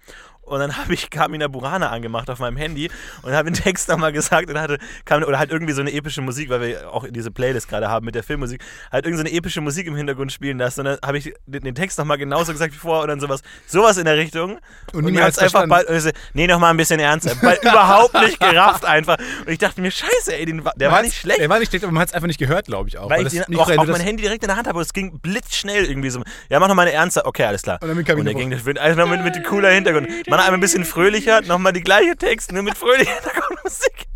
Und dann habe ich Kamina Burana angemacht auf meinem Handy und habe den Text nochmal gesagt und hatte, kam, oder halt irgendwie so eine epische Musik, weil wir auch diese Playlist gerade haben mit der Filmmusik, halt irgendwie so eine epische Musik im Hintergrund spielen lassen. Und dann habe ich den, den Text nochmal genauso gesagt wie vorher und dann sowas, sowas in der Richtung. Und Und, mir hat's hat's einfach bald, und ich so, nee, nochmal ein bisschen ernster. Weil überhaupt nicht gerafft einfach. Und ich dachte mir, scheiße, ey, den, der Man war nicht schlecht. Der war nicht schlecht, aber man hat es einfach nicht gehört, glaube ich auch. weil ich das den auch, auch mein Handy direkt in der Hand habe, aber es ging blitzschnell irgendwie so. Ja, mach noch mal eine ernste. Okay, alles klar. Und dann Und der ging das einfach mit, mit cooler Hintergrund. Man einmal ein bisschen fröhlicher, nochmal die gleiche Text, nur mit fröhlicher Hintergrundmusik.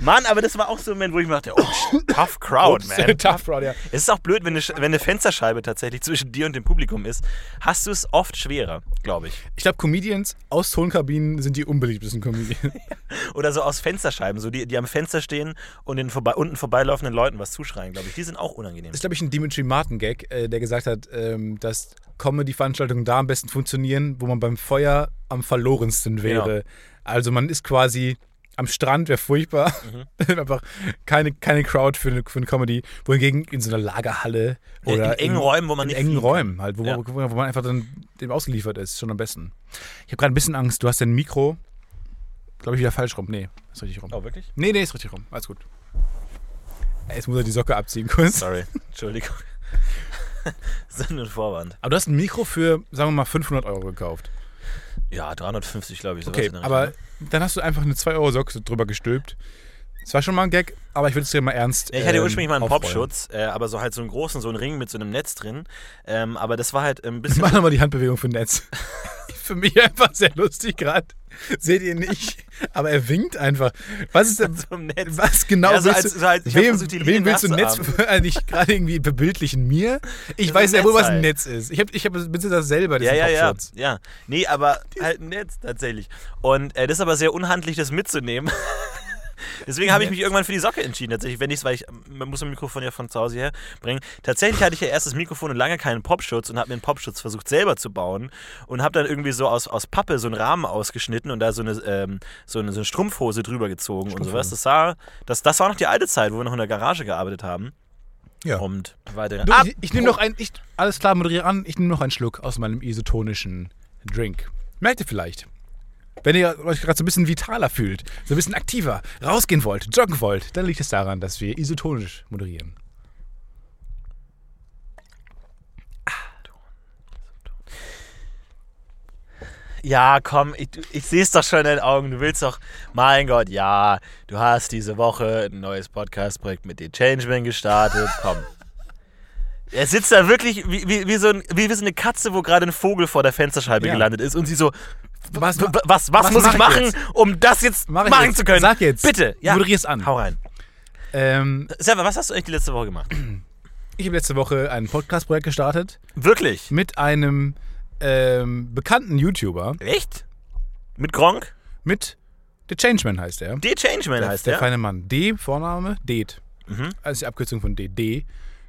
Mann, aber das war auch so ein Moment, wo ich mir dachte, oh, tough crowd, Ups, man. Tough Crowd, ja. Es ist auch blöd, wenn eine, wenn eine Fensterscheibe tatsächlich zwischen dir und dem Publikum ist. Hast du es oft schwerer, glaube ich. Ich glaube, Comedians aus Tonkabinen sind die unbeliebtesten Comedians. Oder so aus Fensterscheiben, so die, die am Fenster stehen und den vorbei, unten vorbeilaufenden Leuten was zuschreien, glaube ich. Die sind auch unangenehm. Das ist, glaube ich, ein Dimitri Martin-Gag, äh, der gesagt hat, ähm, dass Comedy-Veranstaltungen da am besten funktionieren, wo man beim Feuer am verlorensten wäre. Also man ist quasi am Strand, wäre furchtbar. Einfach keine, keine Crowd für eine, für eine Comedy. Wohingegen in so einer Lagerhalle oder in engen Räumen, wo man in nicht engen. Räumen halt, wo, Ja. man, wo man einfach dann dem ausgeliefert ist, schon am besten. Ich habe gerade ein bisschen Angst. Du hast dein Mikro, glaube ich, wieder falsch rum. Nee, ist richtig rum. Oh, wirklich? Nee, nee, ist richtig rum. Alles gut. Jetzt muss er die Socke abziehen kurz. Sorry, Entschuldigung. Sinn und Vorwand. Aber du hast ein Mikro für, sagen wir mal, 500 Euro gekauft. Ja, 350, glaube ich. Okay, aber dann hast du einfach eine 2 Euro Socke drüber gestülpt. Das war schon mal ein Gag, aber ich würde es dir mal ernst. Ja, ich hatte ähm, ursprünglich mal einen aufrollen. Popschutz, äh, aber so halt so einen großen, so einen Ring mit so einem Netz drin. Ähm, aber das war halt ein bisschen. Mach nochmal die Handbewegung für Netz. Für mich einfach sehr lustig gerade. Seht ihr nicht? Aber er winkt einfach. Was ist denn, Netz. was genau Ja, so willst als- du, so als- wem, versucht, wem willst du ein Netz nicht gerade irgendwie bebildlichen? Mir? Ich Ja, weiß ja wohl, was ein. Netz ist. Ich habe ich hab, besitze das selber, Ja, diesen ja, ja, Popschutz. ja. Nee, aber halt ein Netz tatsächlich. Und äh, das ist aber sehr unhandlich, das mitzunehmen. Deswegen habe ich mich irgendwann für die Socke entschieden, tatsächlich, wenn ich weil ich man muss mein Mikrofon ja von zu Hause her bringen. Tatsächlich hatte ich ja erst das Mikrofon und lange keinen Popschutz und habe mir einen Popschutz versucht selber zu bauen und habe dann irgendwie so aus, aus Pappe so einen Rahmen ausgeschnitten und da so eine, ähm, so eine, so eine Strumpfhose drüber gezogen und sowas. Das sah, das, das war noch die alte Zeit, wo wir noch in der Garage gearbeitet haben. Ja. Und weiter. Du, ich ich nehme noch ein, ich, alles klar, moderiere an, ich nehme noch einen Schluck aus meinem isotonischen Drink. Merkt ihr vielleicht? Wenn ihr euch gerade so ein bisschen vitaler fühlt, so ein bisschen aktiver, rausgehen wollt, joggen wollt, dann liegt es daran, dass wir isotonisch moderieren. Ja, komm, ich, ich sehe es doch schon in deinen Augen. Du willst doch, mein Gott, ja, du hast diese Woche ein neues Podcast-Projekt mit den Changeman gestartet. Komm. Er sitzt da wirklich wie, wie, wie, so, ein, wie, wie so eine Katze, wo gerade ein Vogel vor der Fensterscheibe Ja. gelandet ist und sie so, Was, was, was, was muss mach ich machen, jetzt? um das jetzt Mach machen jetzt. zu können? Sag jetzt. Bitte, ja. Moderier's an. Hau rein. Ähm, Server, was hast du eigentlich die letzte Woche gemacht? ich habe letzte Woche ein Podcast-Projekt gestartet Wirklich? mit einem ähm, bekannten YouTuber, Echt? Mit Gronk? mit The Changeman heißt er. D. Changeman heißt der der. feine Mann. D, Vorname, Det. Mhm. Also die Abkürzung von D. D.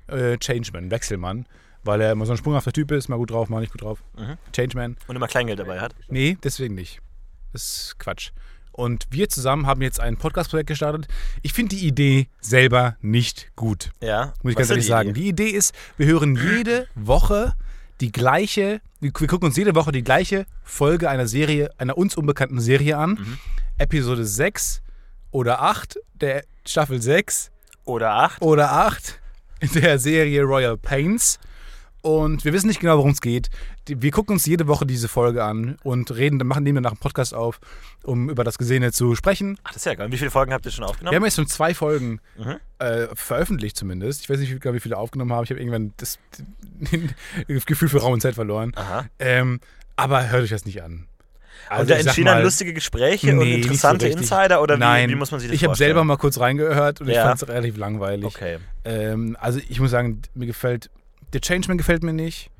Äh, Changeman, Wechselmann. Weil er immer so ein sprunghafter Typ ist, mal gut drauf, mal nicht gut drauf. Mhm. Changeman. Und immer Kleingeld dabei hat. Nee, deswegen nicht. Das ist Quatsch. Und wir zusammen haben jetzt ein Podcast-Projekt gestartet. Ich finde die Idee selber nicht gut. Ja. Muss ich ganz ehrlich die sagen. Idee? Die Idee ist, wir hören jede Woche die gleiche, wir, gucken uns jede Woche die gleiche Folge einer Serie, einer uns unbekannten Serie an. Mhm. Episode 6 oder 8 der Staffel 6 Oder acht. oder 8 der Serie Royal Pains. Und wir wissen nicht genau, worum es geht. Wir gucken uns jede Woche diese Folge an und reden, dann machen nehmen wir nach dem Podcast auf, um über das Gesehene zu sprechen. Ach, das ist ja geil. Und Wie viele Folgen habt ihr schon Wir aufgenommen? haben jetzt schon zwei Folgen Mhm. äh, veröffentlicht zumindest. Ich weiß nicht, wie, wie viele aufgenommen habe. Ich habe irgendwann das, das Gefühl für Raum und Zeit verloren. Aha. Ähm, aber hört euch das nicht an. Also und da ich entstehen dann lustige Gespräche und nee, so interessante richtig. Insider oder Nein, wie, wie muss man sich das ich habe vorstellen? selber mal kurz reingehört und ich Ja. fand es relativ langweilig. Okay. Ähm, also ich muss sagen, mir gefällt, der Changeman gefällt mir nicht.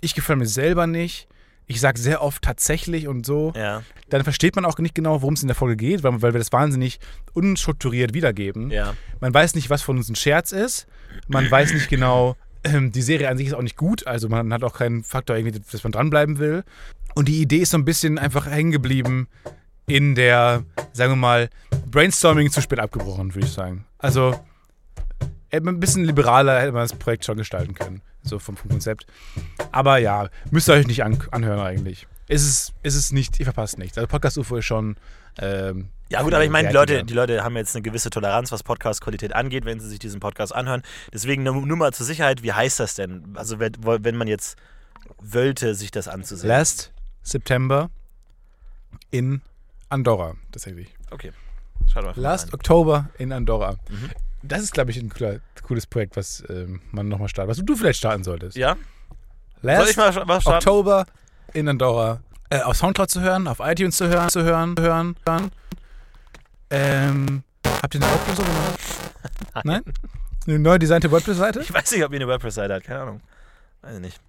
Ich gefällt mir selber nicht. Ich sage sehr oft tatsächlich und so. Ja. Dann versteht man auch nicht genau, worum es in der Folge geht, weil, weil wir das wahnsinnig unstrukturiert wiedergeben. Ja. Man weiß nicht, was von uns ein Scherz ist. Man weiß nicht genau, ähm, die Serie an sich ist auch nicht gut. Also man hat auch keinen Faktor, irgendwie, dass man dranbleiben will. Und die Idee ist so ein bisschen einfach hängen geblieben in der, sagen wir mal, Brainstorming zu spät abgebrochen, würde ich sagen. Also ein bisschen liberaler hätte man das Projekt schon gestalten können. So vom, vom Konzept. Aber ja, müsst ihr euch nicht an, anhören eigentlich. Ist es, ist es nicht, ihr verpasst nichts. Also Podcast UFO ist schon. Ähm, Ja gut, aber ich meine, die. Leute, die Leute haben jetzt eine gewisse Toleranz, was Podcast-Qualität angeht, wenn sie sich diesen Podcast anhören. Deswegen nur, nur mal zur Sicherheit, wie heißt das denn? Also wenn, wenn man jetzt wollte, sich das anzusehen. Last September in Andorra, tatsächlich. Okay. Schaut mal Last. Oktober in Andorra. Mhm. Das ist, glaube ich, ein cooler, cooles Projekt, was ähm, man nochmal startet. Was du vielleicht starten solltest. Ja? Last Soll ich mal was starten? Oktober in Andorra. Äh, auf Soundcloud zu hören, auf iTunes zu hören, zu hören, hören, hören. Ähm, habt ihr eine WordPress gemacht? Nein? Eine neu designte WordPress-Seite? Ich weiß nicht, ob ihr eine WordPress-Seite hat, keine Ahnung. Weiß ich nicht.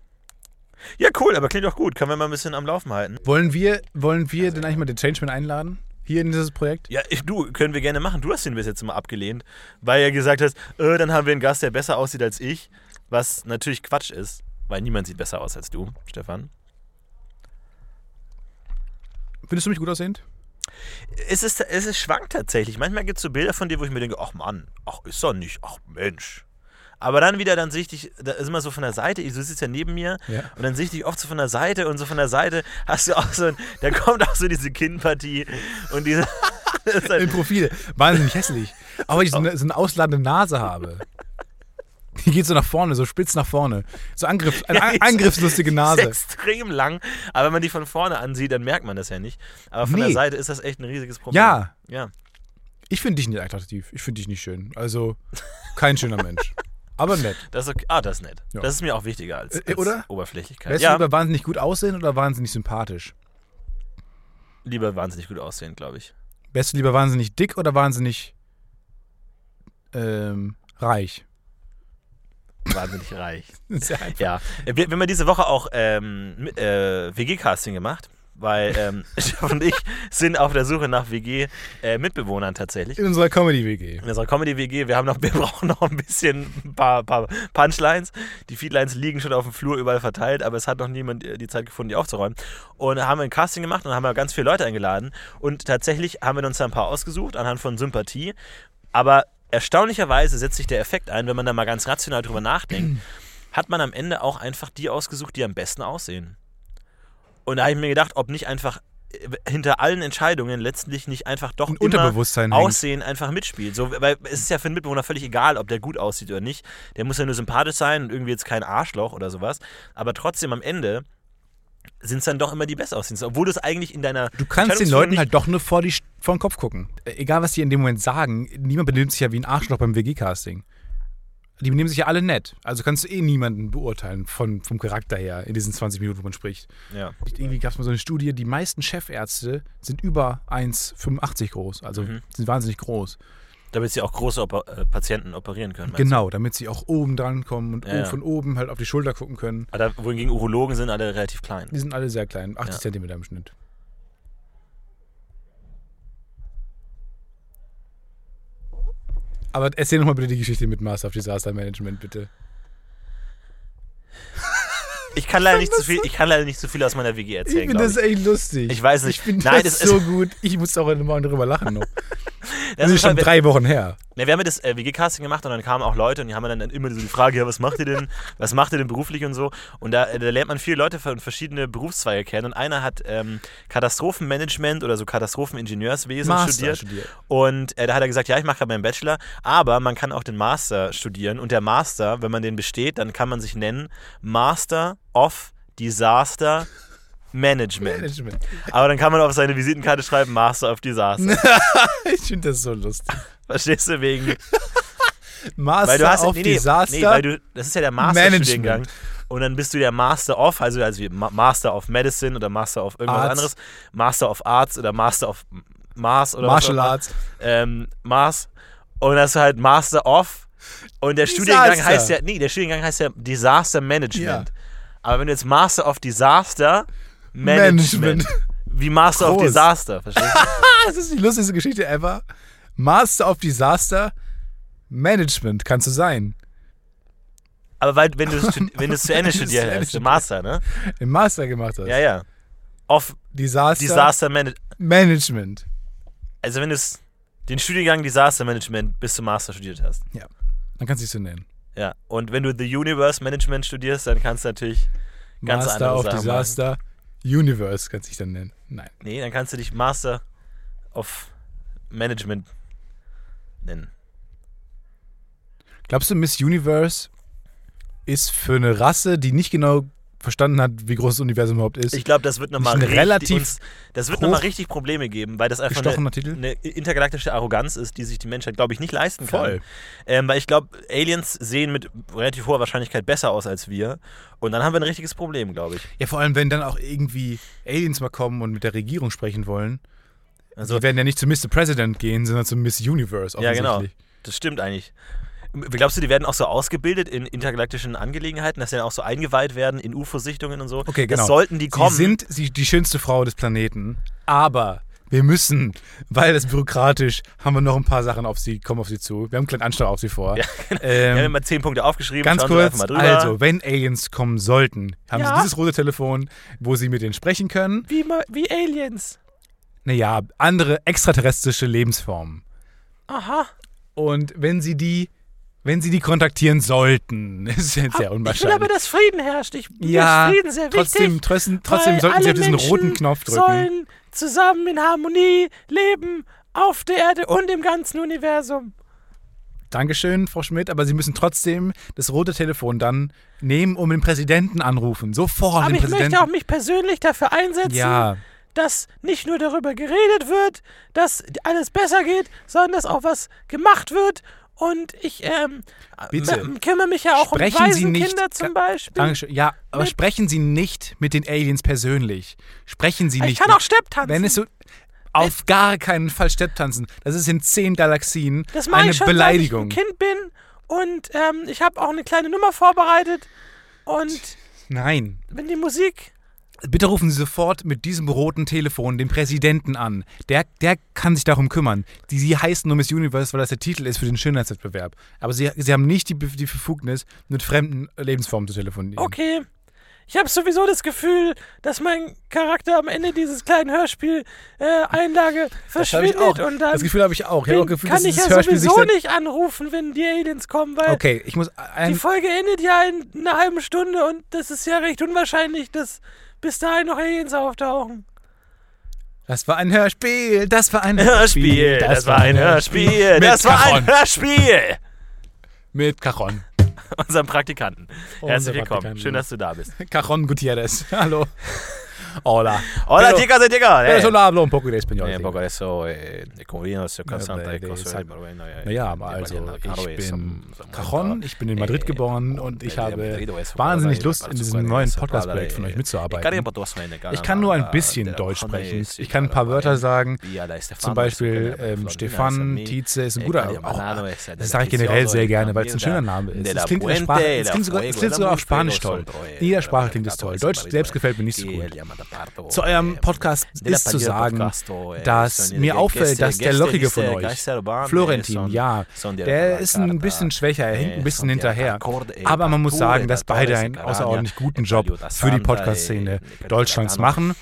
Ja, cool, aber klingt doch gut. Können wir mal ein bisschen am Laufen halten. Wollen wir, wollen wir denn eigentlich mal den Changeman einladen? Hier in dieses Projekt? Ja, ich, du, können wir gerne machen. Du hast ihn bis jetzt immer abgelehnt, weil er gesagt hast, äh, dann haben wir einen Gast, der besser aussieht als ich. Was natürlich Quatsch ist, weil niemand sieht besser aus als du, Stefan. Findest du mich gut aussehend? Es ist, es ist schwankt tatsächlich. Manchmal gibt es so Bilder von dir, wo ich mir denke, ach Mann, ach ist er nicht, ach Mensch. Aber dann wieder, dann sehe ich dich, da ist immer so von der Seite, du sitzt ja neben mir Ja. und dann sehe ich dich oft so von der Seite und so von der Seite hast du auch so, ein, da kommt auch so diese Kinnpartie und diese, ist Im halt, Profil. Wahnsinnig hässlich. Aber weil ich so eine, so eine ausladende Nase habe. Die geht so nach vorne, so spitz nach vorne. So Angriff, eine Ja, ist- angriffslustige ist Nase. extrem lang, aber wenn man die von vorne ansieht, dann merkt man das ja nicht. Aber von der Nee. Seite ist das echt ein riesiges Problem. Ja, Ja. ich finde dich nicht attraktiv. Ich finde dich nicht schön. Also kein schöner Mensch. Aber nett. Das ist okay. Ah, das ist nett. Ja. Das ist mir auch wichtiger als, Äh, als oder? Oberflächlichkeit. Wärst Ja. du lieber wahnsinnig gut aussehen oder wahnsinnig sympathisch? lieber wahnsinnig gut aussehen, glaube ich. Wärst du lieber wahnsinnig dick oder wahnsinnig ähm, reich? Wahnsinnig reich. Einfach. Ja, wir, wir haben ja diese Woche auch ähm, äh, WG-Casting gemacht, weil ähm, und ich sind auf der Suche nach WG-Mitbewohnern tatsächlich. In unserer Comedy-WG. In unserer Comedy-WG, wir, haben noch, wir brauchen noch ein bisschen ein paar, paar Punchlines. Die Feedlines liegen schon auf dem Flur überall verteilt, aber es hat noch niemand äh, die Zeit gefunden, die aufzuräumen. Und da haben wir ein Casting gemacht und haben wir ganz viele Leute eingeladen. Und tatsächlich haben wir uns da ein paar ausgesucht anhand von Sympathie. Aber erstaunlicherweise setzt sich der Effekt ein, wenn man da mal ganz rational drüber nachdenkt, hat man am Ende auch einfach die ausgesucht, die am besten aussehen. Und da habe ich mir gedacht, ob nicht einfach äh, hinter allen Entscheidungen letztlich nicht einfach doch Ein immer Unterbewusstsein hängt. Aussehen einfach mitspielt. So, weil es ist ja für einen Mitbewohner völlig egal, ob der gut aussieht oder nicht. Der muss ja nur sympathisch sein und irgendwie jetzt kein Arschloch oder sowas. Aber trotzdem am Ende sind es dann doch immer die Bestaussehendsten. Obwohl du es eigentlich in deiner Du kannst den Leuten halt doch nur vor, die, vor den Kopf gucken. Äh, Egal, was die in dem Moment sagen, niemand benimmt sich ja wie ein Arschloch beim WG-Casting. Die benehmen sich ja alle nett. Also kannst du eh niemanden beurteilen von, vom Charakter her in diesen 20 Minuten, wo man spricht. Ja. Irgendwie gab es mal so eine Studie, die meisten Chefärzte sind über 1,85 groß. Also Mhm. sind wahnsinnig groß. Damit sie auch große Oper äh, Patienten operieren können. Genau, damit sie auch oben dran kommen und ja. von oben halt auf die Schulter gucken können. Aber da, wohingegen Urologen sind alle relativ klein. Die sind alle sehr klein, 80 Ja. Zentimeter im Schnitt. Aber erzähl nochmal bitte die Geschichte mit Master of Disaster Management, bitte. Ich kann leider nicht zu viel, ich kann leider nicht so viel aus meiner WG Ich erzählen. finde glaub das echt lustig. Ich weiß nicht. Ich finde Nein, das, ist- so gut. Ich muss auch heute Morgen drüber lachen noch. Das Das ist schon halt- drei Wochen her. Ja, wir haben ja das äh, WG-Casting gemacht und dann kamen auch Leute und die haben dann immer so die Frage, ja, was macht ihr denn, was macht ihr denn beruflich und so. Und da, äh, da lernt man viele Leute von verschiedene Berufszweige kennen und einer hat ähm, Katastrophenmanagement oder so Katastropheningenieurswesen studiert. studiert. Und äh, da hat er gesagt, ja, ich mache gerade meinen Bachelor, aber man kann auch den Master studieren und der Master, wenn man den besteht, dann kann man sich nennen Master of Disaster Management. Management. Aber dann kann man auf seine Visitenkarte schreiben Master of Disaster. Ich finde das so lustig. Verstehst du wegen Master Weil du hast of nee, nee, Disaster. Nee, weil du, das ist ja der Masterstudiengang. Management. Und dann bist du der Master of, also, also Master of Medicine oder Master of irgendwas Arts. anderes, Master of Arts oder Master of Mars oder Martial was. Arts. Ähm, Mars. Und das ist halt Master of. Und der Studiengang Disaster. heißt ja, nee, der Studiengang heißt ja Disaster Management. Ja. Aber wenn du jetzt Master of Disaster Management, Management. wie Master of Groß. Disaster, verstehst du? Das ist die lustigste Geschichte ever. Master of Disaster Management kannst du sein. Aber weil, wenn du es wenn zu Ende studiert hast, studierst. Master, ne? Im Master gemacht hast. Ja, ja. Of Disaster, Disaster Management. Management. Also wenn du den Studiengang Disaster Management bis zum Master studiert hast. Dann kannst du dich so nennen. Ja. Und wenn du The Universe Management studierst, dann kannst du natürlich ganz Master andere of Sachen Disaster Universe kannst du dich dann nennen. Nein. Nee, dann kannst du dich Master of Management nennen. Glaubst du, Miss Universe ist für eine Rasse, die nicht genau verstanden hat, wie groß das Universum überhaupt ist, Ich glaube, das wird nochmal richtig, relativ uns, das wird noch mal richtig Probleme geben, weil das einfach eine, eine intergalaktische Arroganz ist, die sich die Menschheit, glaube ich, nicht leisten kann. Voll. Ähm, weil ich glaube, Aliens sehen mit relativ hoher Wahrscheinlichkeit besser aus als wir. Und dann haben wir ein richtiges Problem, glaube ich. Ja, vor allem, wenn dann auch irgendwie Aliens mal kommen und mit der Regierung sprechen wollen. Also, die werden ja nicht zu Mr. President gehen, sondern zu Miss Universe Ja, genau. offensichtlich. das stimmt eigentlich. Glaubst du, die werden auch so ausgebildet in intergalaktischen Angelegenheiten, dass sie dann auch so eingeweiht werden in UFO-Sichtungen und so? Okay, genau. Das sollten die kommen. Sie sind sie, die schönste Frau des Planeten, aber wir müssen, weil das bürokratisch, haben wir noch ein paar Sachen auf sie, kommen auf sie zu. Wir haben einen kleinen Anschlag auf sie vor. Ja, ähm, wir haben mal zehn Punkte aufgeschrieben. Ganz kurz, einfach mal drüber. also, wenn Aliens kommen sollten, haben Ja. sie dieses rote Telefon, wo sie mit denen sprechen können. Wie, wie Aliens. Naja, andere extraterrestrische Lebensformen. Aha. Und wenn sie die, wenn sie die kontaktieren sollten, ist jetzt sehr unwahrscheinlich. dass Frieden herrscht. Ich, ja, trotzdem, trotzdem, trotzdem sollten sie auf diesen roten Knopf drücken. zusammen in Harmonie leben auf der Erde und im ganzen Universum. Dankeschön, Frau Schmidt, aber Sie müssen trotzdem das rote Telefon dann nehmen, um den Präsidenten anrufen. Sofort den Präsidenten. mich persönlich dafür einsetzen, ja, dass nicht nur darüber geredet wird, dass alles besser geht, sondern dass auch was gemacht wird Und ich ähm, Bitte. m- kümmere mich ja auch Sprechen um Waisenkinder zum Beispiel. Dankeschön. Ja, aber Mit- sprechen Sie nicht mit den Aliens persönlich. Sprechen Sie ich nicht. kann mit- auch Stepptanzen. Wenn es so. Auf gar keinen Fall Stepptanzen. Das ist in zehn Galaxien das eine ich schon, Beleidigung. seit ich ein Kind bin. Und ähm, ich habe auch eine kleine Nummer vorbereitet. Und Nein. wenn die Musik Bitte rufen Sie sofort mit diesem roten Telefon den Präsidenten an. Der, der kann sich darum kümmern. Die, Sie heißen nur Miss Universe, weil das der Titel ist für den Schönheitswettbewerb. Aber Sie, Sie haben nicht die, die Befugnis, mit fremden Lebensformen zu telefonieren. Okay. Ich habe sowieso das Gefühl, dass mein Charakter am Ende dieses kleinen Hörspiel äh, verschwindet und dann Das Gefühl habe ich auch. Ich habe auch Gefühl, kann ich ja Hörspiel sowieso nicht anrufen, wenn die Aliens kommen, weil Okay, ich muss die Folge endet ja in einer halben Stunde und das ist ja recht unwahrscheinlich, dass bis dahin noch Aliens auftauchen. Das war ein Hörspiel. Das war ein Hörspiel, das, war ein Hörspiel, das war ein. Hörspiel. Mit Cajon. Unserem Praktikanten. Herzlich willkommen. Schön, dass du da bist. Cajon Gutierrez. Hallo. Hola. Hola, Pero- chicas y chicas. Pero Eh. solo hablo un poco de español. Eh, sí. poco de eso, eh, como pero bueno, eh, Naja, aber also ich bin Cajon, ich bin in Madrid eh, geboren und ich eh, habe Madrid, eso, wahnsinnig Lust, in diesem neuen Podcast-Projekt von euch mitzuarbeiten. Ich kann nur ein bisschen Deutsch sprechen. Ich kann ein paar Wörter eh, sagen. Zum Beispiel ähm, Stefan Tietze ist ein guter. Manano, es das sage ich generell sehr gerne, weil es ein schöner Name ist. Es klingt, in der Sprache, es klingt sogar, es klingt sogar auf Spanisch toll. In jeder Sprache klingt es toll. Deutsch selbst gefällt mir nicht so gut. Zu eurem Podcast ist zu sagen, dass mir auffällt, dass der Lockige von euch, Florentin, ja, der ist ein bisschen schwächer, er hinkt ein bisschen hinterher. Aber man muss sagen, dass beide einen außerordentlich guten Job für die Podcast-Szene Deutschlands machen.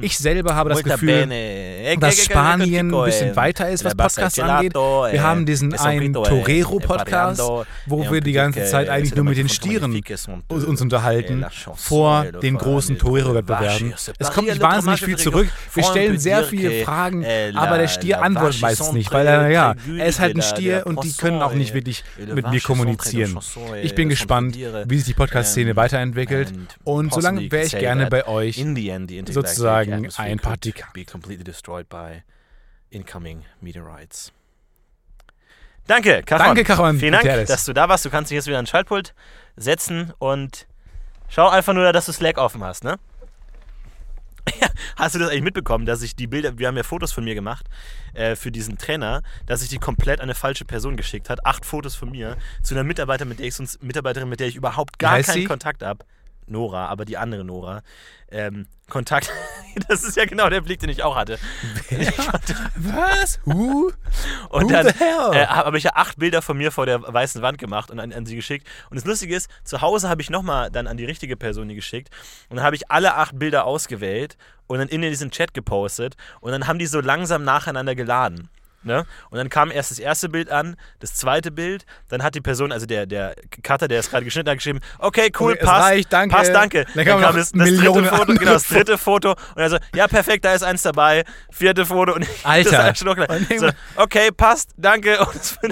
Ich selber habe das Gefühl, dass Spanien ein bisschen weiter ist, was Podcasts angeht. Wir haben diesen einen Torero-Podcast, wo wir die ganze Zeit eigentlich nur mit den Stieren uns unterhalten vor den großen Torero-Wettbewerben. Es kommt nicht wahnsinnig viel zurück. Wir stellen sehr viele Fragen, aber der Stier antwortet meistens nicht, weil er, ja, er ist halt ein Stier und die können auch nicht wirklich mit mir kommunizieren. Ich bin gespannt, wie sich die Podcast-Szene weiterentwickelt und solange wäre ich gerne bei euch sozusagen ein Praktikant. incoming meteorites. Danke, Caron. Danke, Caron Vielen Dank, Gutierrez. dass du da warst. Du kannst dich jetzt wieder ans Schaltpult setzen und schau einfach nur, dass du Slack offen hast, ne? Hast du das eigentlich mitbekommen, dass ich die Bilder, wir haben ja Fotos von mir gemacht äh, für diesen Trainer, dass ich die komplett an eine falsche Person geschickt hat. Acht Fotos von mir zu einer Mitarbeiterin, mit der ich sonst, Mitarbeiterin, mit der ich überhaupt gar heißt keinen sie? Kontakt habe. Nora, aber die andere Nora. Ähm, Kontakt, das ist ja genau der Blick, den ich auch hatte. Was? Who? Und Who dann the hell? äh, habe ich ja acht Bilder von mir vor der weißen Wand gemacht und an, an sie geschickt. Und das Lustige ist, zu Hause habe ich nochmal dann an die richtige Person die geschickt. Und dann habe ich alle acht Bilder ausgewählt und dann in diesen Chat gepostet. Und dann haben die so langsam nacheinander geladen. Ne? Und dann kam erst das erste Bild an, das zweite Bild, dann hat die Person, also der, der Cutter, der es gerade geschnitten hat, geschrieben, okay, cool, Okay, passt, reicht, danke. passt, danke. Dann kam noch das, das dritte Foto, genau, das dritte Foto und er so, ja perfekt, da ist eins dabei, vierte Foto und ich Alter. das so, okay, passt, danke.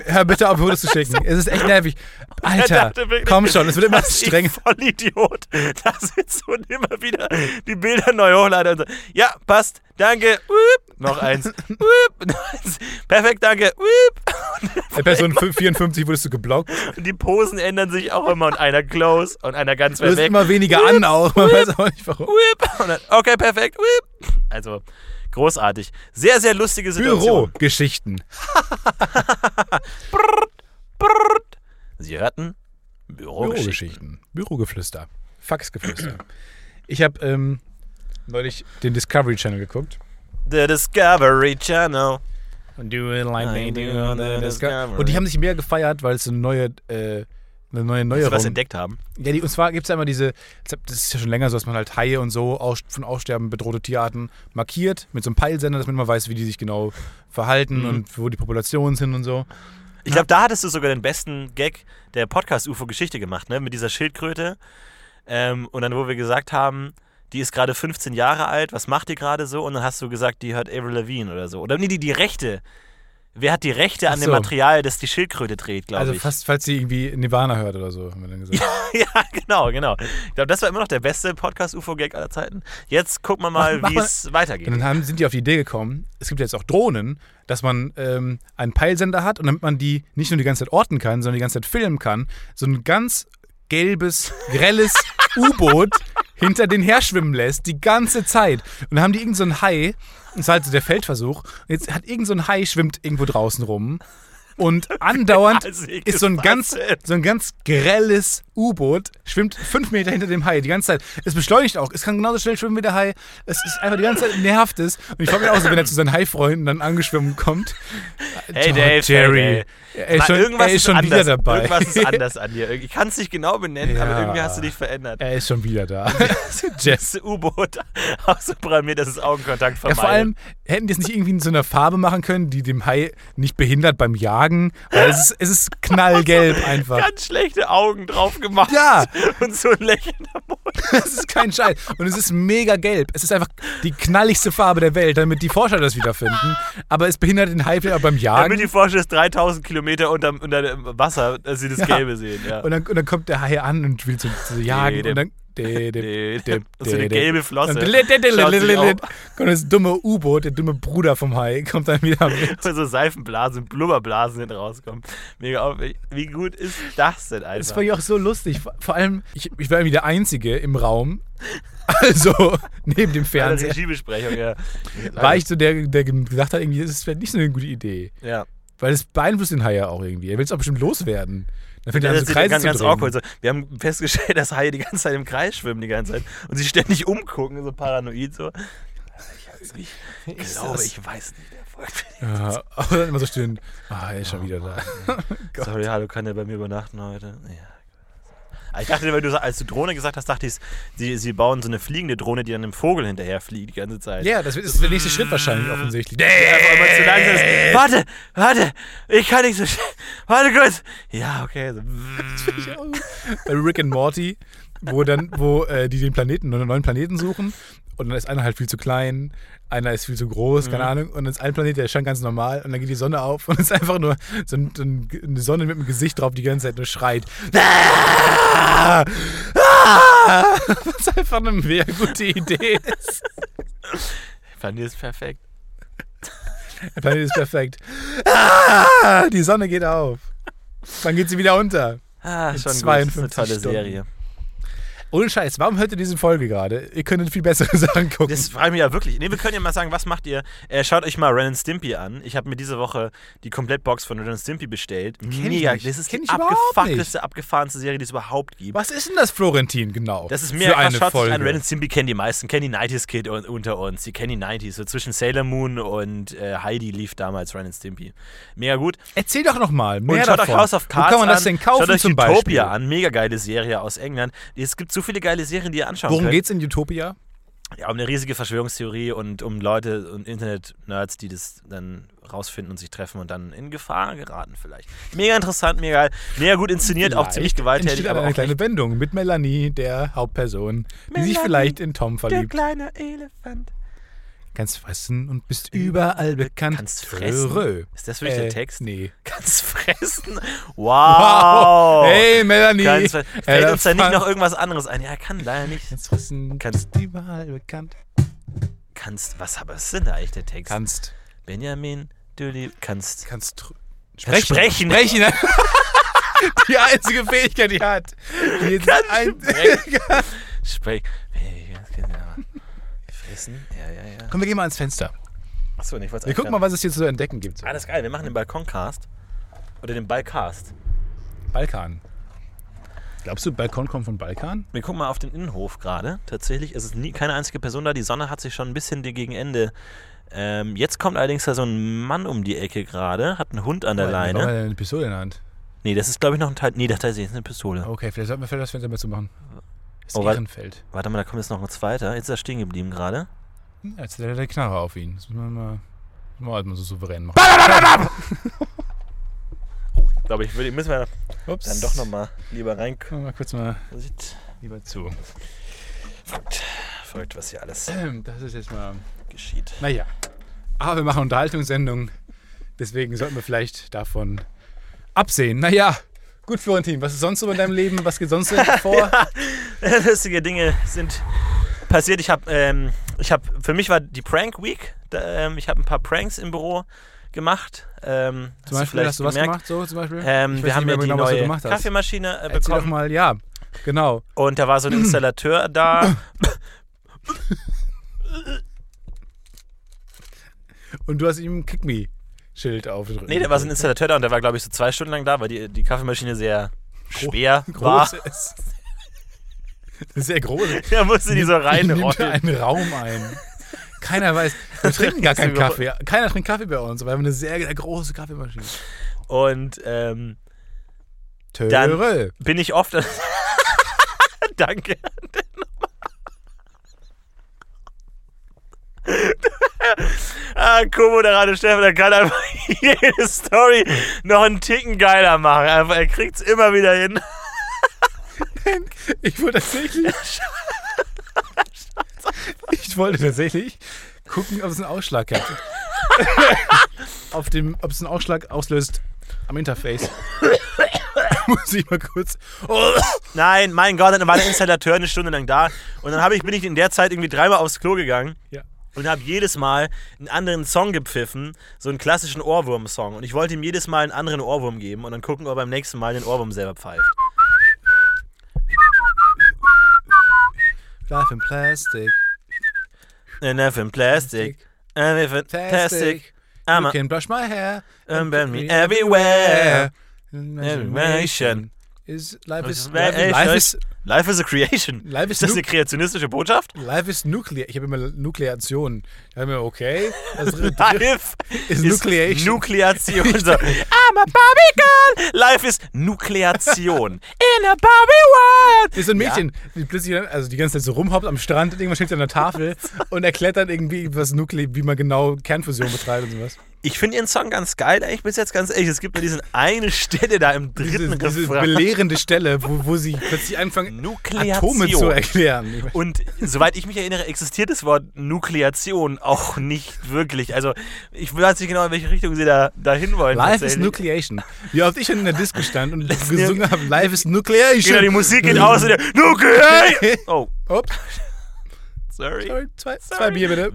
Hör bitte auf, Fotos zu schicken. Es ist echt nervig. er Alter, komm schon, es wird immer dass ich strenger. Vollidiot. Da sitzt du und immer wieder die Bilder neu hochladen und so, ja, passt, danke, Uip. noch eins, Uip. perfekt, danke, Uip. Bei Person 54 wurdest du geblockt. und die Posen ändern sich auch immer und einer close und einer ganz Du weit bist weg. immer weniger an auch. Man weiß auch nicht warum. Uip. Dann, okay, perfekt, Uip. also großartig. Sehr, sehr lustige Situation. Bürogeschichten. Sie hörten Bürogeschichten. Bürogeschichten. Bürogeflüster. Faxgeflüster. Ich habe ähm, neulich den Discovery Channel geguckt. The Discovery Channel. Und do it like they do on the Discovery. Und die haben sich mehr gefeiert, weil es eine neue, äh, eine neue Dass sie was Neuerung entdeckt haben. Ja, die, und zwar gibt es ja immer diese, das ist ja schon länger so, dass man halt Haie und so aus, von Aussterben bedrohte Tierarten markiert mit so einem Peilsender, dass man immer weiß, wie die sich genau verhalten Mhm. und wo die Populationen sind und so. Ich glaube, da hattest du sogar den besten Gag der Podcast-UFO-Geschichte gemacht, ne? Mit dieser Schildkröte. Ähm, und dann, wo wir gesagt haben, die ist gerade 15 Jahre alt, was macht die gerade so? Und dann hast du gesagt, die hört Avril Lavigne oder so. Oder nee, die, die Rechte. Wer hat die Rechte an Ach dem so. Material, das die Schildkröte dreht, glaube Also ich. fast, falls sie irgendwie Nirvana hört oder so, haben wir dann gesagt. ja, genau, genau. Ich glaube, das war immer noch der beste Podcast-UFO-Gag aller Zeiten. Jetzt gucken wir mal, wie es weitergeht. Und dann haben, sind die auf die Idee gekommen, es gibt jetzt auch Drohnen, dass man ähm, einen Peilsender hat und damit man die nicht nur die ganze Zeit orten kann, sondern die ganze Zeit filmen kann, so ein ganz gelbes, grelles U-Boot hinter den herschwimmen lässt, die ganze Zeit. Und dann haben die irgend so einen Hai, das war halt so der Feldversuch, und jetzt hat irgend so ein Hai schwimmt irgendwo draußen rum und andauernd ist so ein ganz, so ein ganz grelles U-Boot, schwimmt fünf Meter hinter dem Hai die ganze Zeit. Es beschleunigt auch, es kann genauso schnell schwimmen wie der Hai. Es ist einfach die ganze Zeit nervt es. Und ich frage mich auch so, wenn er zu seinen Hai-Freunden dann angeschwommen kommt. Hey Dave, Jerry. hey. Er Mal, schon, irgendwas er ist schon anders, wieder dabei. Irgendwas ist anders an dir. Ich kann es nicht genau benennen, aber Ja. irgendwie hast du dich verändert. er ist schon wieder da. Das U-Boot auch so programmiert, dass es Augenkontakt Ja, vermeidet. vor allem hätten die es nicht irgendwie in so einer Farbe machen können, die dem Hai nicht behindert beim Jagen. Weil es ist, es ist knallgelb einfach. ganz schlechte Augen drauf gemacht. Ja. Und so ein lächelnder Mund. Es ist kein Scheiß. Und es ist mega gelb. Es ist einfach die knalligste Farbe der Welt, damit die Forscher das wiederfinden. Aber es behindert den Hai vielleicht auch beim Damit Jagen. die Forscher es 3000 Kilometer unter, unter dem Wasser, dass sie das Ja. Gelbe sehen. Ja. Und dann, und dann kommt der Hai an und will zu, zu jagen. Nee, und dann. So eine gelbe Flosse. Kommt das dumme U-Boot, der dumme Bruder vom Hai, kommt dann wieder mit. So Seifenblasen, Blubberblasen hinten rauskommen. Mega auf. Wie gut ist das denn Das einfach? war ja auch so lustig. Vor- allem, ich, ich war irgendwie der Einzige im Raum. Also, neben dem Fernseher. Regiebesprechung, ja. War ich so der, der gesagt hat, irgendwie, das ist vielleicht nicht so eine gute Idee. Ja. Weil es beeinflusst den Hai ja auch irgendwie. Er will es auch bestimmt loswerden. Dann fängt er Das an, so Kreise ganz, zu ganz awkward. So, wir haben festgestellt, dass Haie die ganze Zeit im Kreis schwimmen, die ganze Zeit. Und sich ständig umgucken, so paranoid so. Ich, ich glaube, das- ich weiß nicht, der folgt mir. Ja, aber dann immer so still. Ah, er ist schon wieder da. Sorry, hallo, kann der bei mir übernachten heute? Ja. Aber Ich dachte, weil du, als du Drohne gesagt hast, dachte ich, sie, sie bauen so eine fliegende Drohne, die dann einem Vogel hinterher fliegt die ganze Zeit. Ja, das ist der nächste Schritt wahrscheinlich offensichtlich. Zu langsam ist. Warte, warte, ich kann nicht so schnell. Warte kurz. Ja, okay. So. Bei Rick and Morty, wo dann, wo äh, die den Planeten, einen neuen Planeten suchen und dann ist einer halt viel zu klein, einer ist viel zu groß, keine Ahnung, und dann ist ein Planet, der scheint ganz normal und dann geht die Sonne auf und es ist einfach nur so, ein, so ein, eine Sonne mit dem Gesicht drauf, die ganze Zeit nur schreit. Ah! Ah! Was einfach eine mega gute Idee ist. Ich es perfekt. Der Planet ist perfekt. Ah! Die Sonne geht auf. Dann geht sie wieder unter. Ah, schon gut. 52 Das ist eine tolle Stunden. Serie. Ohne Scheiß, warum hört ihr diese Folge gerade? Ihr könntet viel bessere Sachen gucken. Das frage ich mich ja wirklich. Nee, wir können ja mal sagen, was macht ihr? Äh, schaut euch mal Ren Stimpy an. Ich habe mir diese Woche die Komplettbox von Ren Stimpy bestellt. Kenn ich Mega. nicht. Das ist Kenn die ich abgefuckteste, abgefahrenste Serie, die es überhaupt gibt. Was ist denn das Florentin genau? Das ist für mir krass. eine Folge. an. Ren Stimpy kennen die meisten. Kennen die 90s Kid un unter uns. Die kennen die 90s. So zwischen Sailor Moon und äh, Heidi lief damals Ren Stimpy. Mega gut. Erzähl doch noch mal mehr Und schaut davon. euch House of Cards Wo kann man an. das denn kaufen Schaut euch zum Utopia Beispiel? an. Mega geile Serie aus England. Es gibt so viele geile Serien, die ihr anschauen Worum könnt. geht's in Utopia? Ja, um eine riesige Verschwörungstheorie und um Leute und Internet-Nerds, die das dann rausfinden und sich treffen und dann in Gefahr geraten vielleicht. Mega interessant, mega geil, mega gut inszeniert, auch ziemlich Vielleicht gewalttätig, entsteht aber eine kleine Wendung mit Melanie, der Hauptperson, die sich Melanie, vielleicht in Tom der verliebt. kleine Elefant. Kannst fressen und bist überall bekannt. Kannst fressen? Rö. Ist das wirklich Äh, der Text? Nee. Kannst fressen? Wow! Hey, Melanie. Kannst, fällt uns da nicht noch irgendwas anderes ein? Ja, kann leider nicht. Kannst fressen, Kannst- kannst überall bekannt. Kannst, was, aber ist denn da eigentlich der Text? Kannst. Benjamin, du kannst. Kannst Kannst sprechen. Sprechen. die einzige Fähigkeit, die er hat. Die Kannst ein Sprech. Fressen? Ja, ja, ja. Komm, wir gehen mal ans Fenster. Achso, ich wollte Wir gucken mal, was es hier zu entdecken gibt. Ah, das ist geil. Wir machen den Balkoncast. Oder den Ballcast. Balkan. Glaubst du, Balkon kommt von Balkan? Wir gucken mal auf den Innenhof gerade. Tatsächlich ist es nie, keine einzige Person da. Die Sonne hat sich schon ein bisschen gegen Ende. Ähm, jetzt kommt allerdings da so ein Mann um die Ecke gerade, hat einen Hund an der Warum hat Leine. er eine Pistole in der Hand? Nee, das ist glaube ich noch ein Teil. Nee, das ist eine Pistole. Okay, vielleicht sollten wir vielleicht das Fenster mehr zu machen. Das Oh, warte. Ehrenfeld. Warte mal, da kommt jetzt noch ein zweiter. Jetzt ist er stehen geblieben gerade. Hm, Jetzt hat er der Knarre auf ihn. Das muss man mal, mal, halt mal so souverän machen. Ich glaube, ich würde, müssen wir Ups. dann doch nochmal lieber reinkommen. Mal kurz mal Sieht lieber zu. verrückt, verrückt, was hier alles Ähm, Das ist jetzt mal. geschieht. Naja. Aber wir machen Unterhaltungssendungen. Deswegen sollten wir vielleicht davon absehen. Naja, gut, Florentin, was ist sonst so in deinem Leben? Was geht sonst so vor? ja, lustige Dinge sind passiert. Ich habe, ähm, ich habe, für mich war die Prank Week. Da, ähm, ich habe ein paar Pranks im Büro gemacht. Ähm, zum Beispiel, hast du was gemacht so zum Beispiel? Ähm, wir haben ja die genau, du neue hast. Kaffeemaschine äh, Erzähl doch bekommen. mal, ja, genau. Und da war so ein Installateur da. Und du hast ihm ein Kick-Me-Schild aufgedrückt. Nee, da war so ein Installateur da und der war, glaube ich, so zwei Stunden lang da, weil die, die Kaffeemaschine sehr schwer war. groß ist. Sehr groß. Da musste die so reinrollen. einen Raum ein. Keiner weiß, wir trinken gar keinen Kaffee. Keiner trinkt Kaffee bei uns, aber wir haben eine sehr, sehr große Kaffeemaschine. Und ähm, Töre. bin ich oft. Danke. ah, Co-Moderator Steffen, der kann einfach jede Story noch einen Ticken geiler machen. Einfach, er kriegt es immer wieder hin. Ich wollte tatsächlich. ich wollte tatsächlich gucken, ob es einen Ausschlag hat. Auf dem, ob es einen Ausschlag auslöst am Interface. Muss ich mal kurz. Oh. Nein, mein Gott, dann war der Installateur eine Stunde lang da. Und dann ich, bin ich in der Zeit irgendwie dreimal aufs Klo gegangen. Ja. Und habe jedes Mal einen anderen Song gepfiffen, so einen klassischen Ohrwurm-Song. Und ich wollte ihm jedes Mal einen anderen Ohrwurm geben und dann gucken, ob er beim nächsten Mal den Ohrwurm selber pfeift. Life in Plastic. Enough in plastic, enough in plastic. I'm You a can brush my hair. and bend me everywhere. Imagination is life is Ey, life is Life is a creation. Life is Ist das eine kreationistische Botschaft? life is nuclear. Ich habe immer Nukleation. Ich habe mir okay. Ist Life Ist ist Nucleation. Nukleation. So, I'm a Barbie girl. Life ist Nukleation. In a Barbie world. ist so ein Mädchen, die plötzlich also die ganze Zeit so rumhoppt am Strand und irgendwann steht sie an der Tafel und erklärt dann irgendwie was Nukle wie man genau Kernfusion betreibt und sowas. Ich finde ihren Song ganz geil, eigentlich bis jetzt ganz ehrlich. Es gibt nur diese eine Stelle da im dritten Diese, diese belehrende Stelle, wo, wo sie plötzlich anfangen, Nukleation. Atome zu erklären. Und soweit ich mich erinnere, existiert das Wort Nukleation auch nicht wirklich. Also ich weiß nicht genau, in welche Richtung sie da, da hinwollen. Life is. Nucleation. Wie oft ich in der Disco stand und gesungen habe, Life is Nucleation. Genau, die Musik geht aus und der Nukleation. Oh, Ups, sorry. sorry, zwei, zwei Sorry. Bier bitte.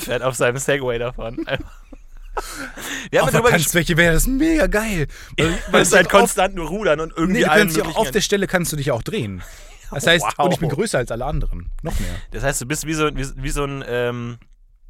Fährt auf seinem Segway davon. Wir haben Auf darüber. Tanzfläche wäre das mega geil. Weil, Das ist halt konstant nur rudern und Nee, irgendwie du kannst dich auch auf der Stelle kannst du dich auch drehen. Das heißt, Wow. und ich bin größer als alle anderen. Noch mehr. Das heißt, du bist wie so, wie, wie so ein ähm,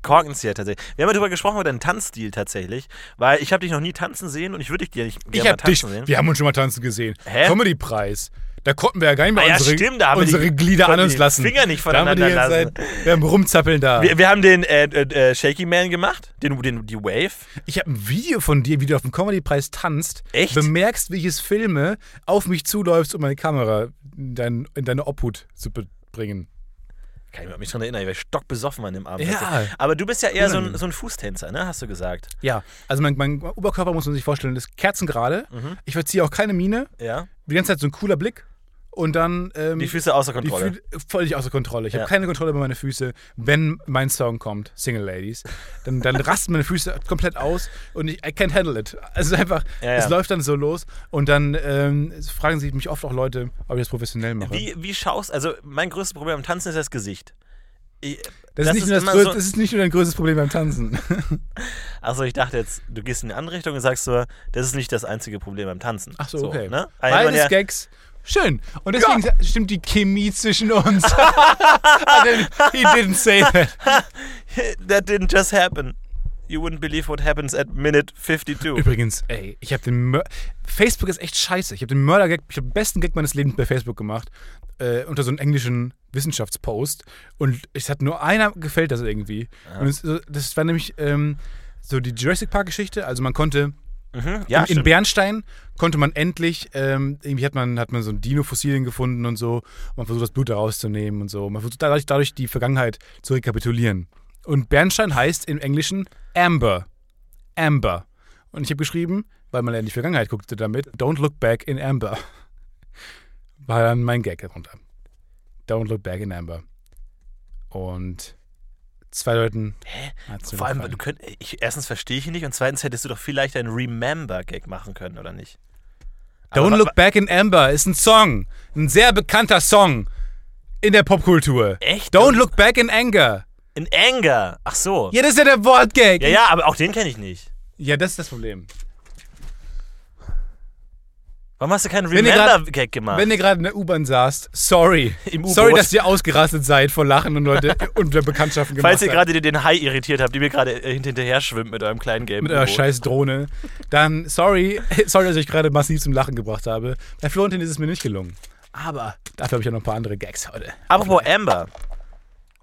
Korkenzieher tatsächlich. Wir haben ja darüber gesprochen, über deinen Tanzstil tatsächlich, weil ich habe dich noch nie tanzen sehen und ich würde dich dir nicht Ich mal hab dich, tanzen sehen. wir haben uns schon mal tanzen gesehen. Hä? Comedy-Preis. Da konnten wir ja gar nicht mehr Ah ja, unsere, stimmt, unsere Glieder an uns lassen. Finger nicht Da haben wir, die voneinander ganze Zeit, wir haben rumzappeln da. Wir, wir haben den äh, äh, äh, Shaky Man gemacht, den, den, die Wave. ich habe ein Video von dir, wie du auf dem Comedy-Preis tanzt. Echt? Bemerkst, wie ich es filme, auf mich zuläufst, um meine Kamera in, dein, in deine Obhut zu bringen. Kann ich mich dran erinnern, ich war stockbesoffen an dem Abend. Ja. tatsächlich. Aber du bist ja eher so ein, so ein Fußtänzer, ne? Hast du gesagt. Ja, also mein, mein Oberkörper muss man sich vorstellen, ist kerzengerade. Mhm. Ich verziehe auch keine Miene. Ja. Die ganze Zeit so ein cooler Blick. Und dann. Ähm, Die Füße außer die Kontrolle. Fü völlig außer Kontrolle. Ich Ja. habe keine Kontrolle über meine Füße. Wenn mein Song kommt, Single Ladies, dann, dann rasten meine Füße komplett aus und ich I can't handle it. Also einfach, Ja, ja. es läuft dann so los und dann ähm, fragen sich mich oft auch Leute, ob ich das professionell mache. Wie, wie schaust Also, mein größtes Problem am Tanzen ist das Gesicht. Ich, das, ist nicht nur das, immer größ- so- das ist nicht nur dein größtes Problem beim Tanzen. Achso, ich dachte jetzt, du gehst in eine andere Richtung und sagst so, das ist nicht das einzige Problem beim Tanzen. Ach so, okay. ne? Beides ja, Gags. Schön. Und deswegen stimmt die Chemie zwischen uns. He didn't say that. That didn't just happen. You wouldn't believe what happens at minute 52. Übrigens, ey, ich habe den Mör Facebook ist echt scheiße. Ich habe den Mörder-Gag, ich habe den besten Gag meines Lebens bei Facebook gemacht, äh, unter so einem englischen Wissenschaftspost. Und es hat nur einer gefällt das irgendwie. Und es, das war nämlich ähm, so die Jurassic Park-Geschichte. Also man konnte Mhm, ja, in, in. Bernstein konnte man endlich, ähm, irgendwie hat man, hat man so Dino-Fossilien gefunden und so. Und man versucht das Blut da rauszunehmen und so. Man versucht dadurch, dadurch die Vergangenheit zu rekapitulieren. Und Bernstein heißt im Englischen Amber. Amber. Und ich habe geschrieben, weil man ja in die Vergangenheit guckte damit, Don't look back in Amber. War dann mein Gag darunter. Don't look back in Amber. Und zwei Leuten. Hä? Vor allem, gefallen. du könnt, ich, erstens verstehe ich ihn nicht und zweitens hättest du doch vielleicht einen Remember-Gag machen können, oder nicht? Aber Don't Look Back in Amber ist ein Song. Ein sehr bekannter Song in der Popkultur. Echt? Don't Look Back in Anger. In Anger. Ach so. Ja, das ist ja der Wortgag. Ja, ja, aber auch den kenne ich nicht. Ja, das ist das Problem. Warum hast du keinen Remember-Gag gemacht? Wenn ihr gerade in der U-Bahn saßt, sorry. Im. Sorry, dass ihr ausgerastet seid vor Lachen und Leute unter Bekanntschaften gemacht Falls ihr gerade den Hai irritiert habt, die mir gerade äh, hinterher schwimmt mit eurem kleinen gelben mit eurer scheiß Drohne, dann sorry, sorry, dass ich gerade massiv zum Lachen gebracht habe. Bei Florentin ist es mir nicht gelungen. Aber dafür habe ich auch noch ein paar andere Gags heute. Apropos Amber.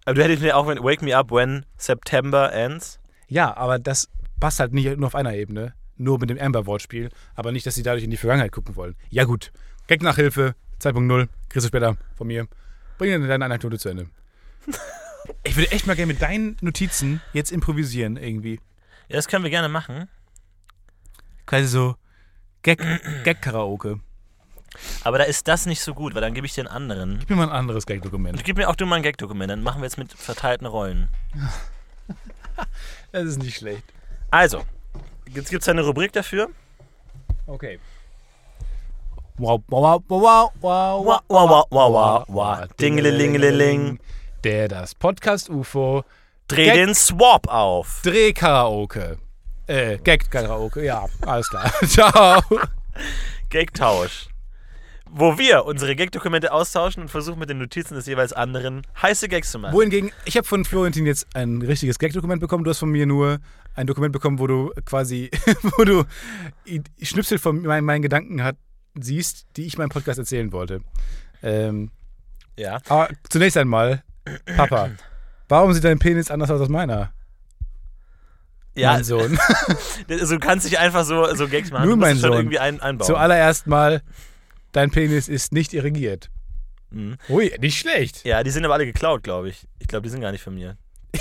Aber du hättest mir auch Wake Me Up When September Ends. Ja, aber das passt halt nicht nur auf einer Ebene. Nur mit dem Amber-Wortspiel. Aber nicht, dass sie dadurch in die Vergangenheit gucken wollen. Ja, gut. Gag-Nachhilfe 2.0. Kriegst du später von mir. Bring dann deine Anekdote zu Ende. Ich würde echt mal gerne mit deinen Notizen jetzt improvisieren, irgendwie. Ja, das können wir gerne machen. Quasi so Gag- Gag-Karaoke. Aber da ist das nicht so gut, weil dann gebe ich dir einen anderen. Gib mir mal ein anderes Gag-Dokument. Und gib mir auch du mal ein Gag-Dokument, dann machen wir jetzt mit verteilten Rollen. Das ist nicht schlecht. Also, jetzt gibt es eine Rubrik dafür. Okay. Wow, wow, wow, wow, wow, Wow, wow, wow, wow, wow, wow. Dingelingelingeling. Der das Podcast UFO Dreh Gag- den Swap auf. Drehkaraoke. Äh, Gag-Karaoke, ja, alles klar. Ciao. Gag-Tausch. Wo wir unsere Gag-Dokumente austauschen und versuchen mit den Notizen des jeweils anderen heiße Gags zu machen. Wohingegen, ich habe von Florentin jetzt ein richtiges Gag-Dokument bekommen. Du hast von mir nur ein Dokument bekommen, wo du quasi, wo du Schnipsel von meinen, meinen Gedanken hat, siehst, die ich meinem Podcast erzählen wollte. Ähm, Ja. aber zunächst einmal, Papa, warum sieht dein Penis anders aus als meiner? Ja, Mein Sohn. also du kannst nicht einfach so, so Gags machen. Nur mein es schon Sohn. irgendwie ein, einbauen. Zuallererst mal, dein Penis ist nicht irrigiert. Mhm. Ui, nicht schlecht. Ja, die sind aber alle geklaut, glaube ich. Ich glaube, die sind gar nicht von mir.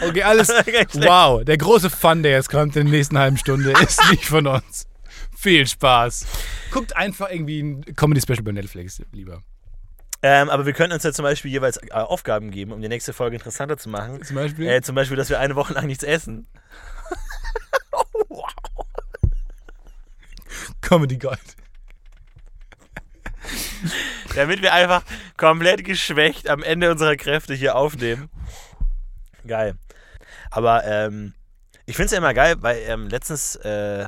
Okay, alles. Wow, der große Fun, der jetzt kommt in der nächsten halben Stunde, ist nicht von uns. Viel Spaß. Guckt einfach irgendwie ein Comedy-Special bei Netflix lieber. Ähm, aber wir könnten uns ja zum Beispiel jeweils äh, Aufgaben geben, um die nächste Folge interessanter zu machen. Zum Beispiel. Äh, zum Beispiel, dass wir eine Woche lang nichts essen. Comedy Gold. Damit wir einfach komplett geschwächt am Ende unserer Kräfte hier aufnehmen. Geil. Aber ähm, ich finde es ja immer geil, weil ähm, letztens äh,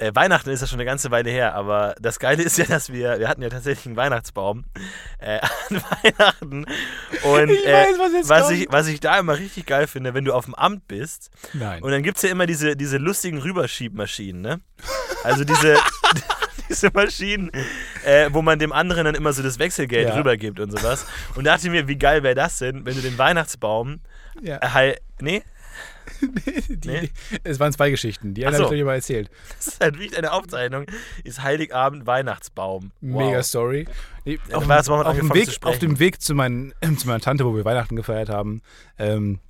äh, Weihnachten ist ja schon eine ganze Weile her, aber das Geile ist ja, dass wir, wir hatten ja tatsächlich einen Weihnachtsbaum äh, an Weihnachten. Und Ich äh, weiß, was jetzt was, ich, was ich da immer richtig geil finde, wenn du auf dem Amt bist Nein. und dann gibt es ja immer diese, diese lustigen Rüberschiebmaschinen, ne? Also diese, diese Maschinen, äh, wo man dem anderen dann immer so das Wechselgeld Ja. rübergibt und sowas. Und dachte ich mir, wie geil wäre das denn, wenn du den Weihnachtsbaum ja. äh, halt. Nee, die, nee. Es waren zwei Geschichten. Die eine Ach habe so. ich euch mal erzählt. das ist halt wirklich eine Aufzeichnung. Ist Heiligabend Weihnachtsbaum. Wow. Mega Story. Nee, auf, auf, dem Weg, auf dem Weg zu, meinen, zu meiner Tante, wo wir Weihnachten gefeiert haben, ähm,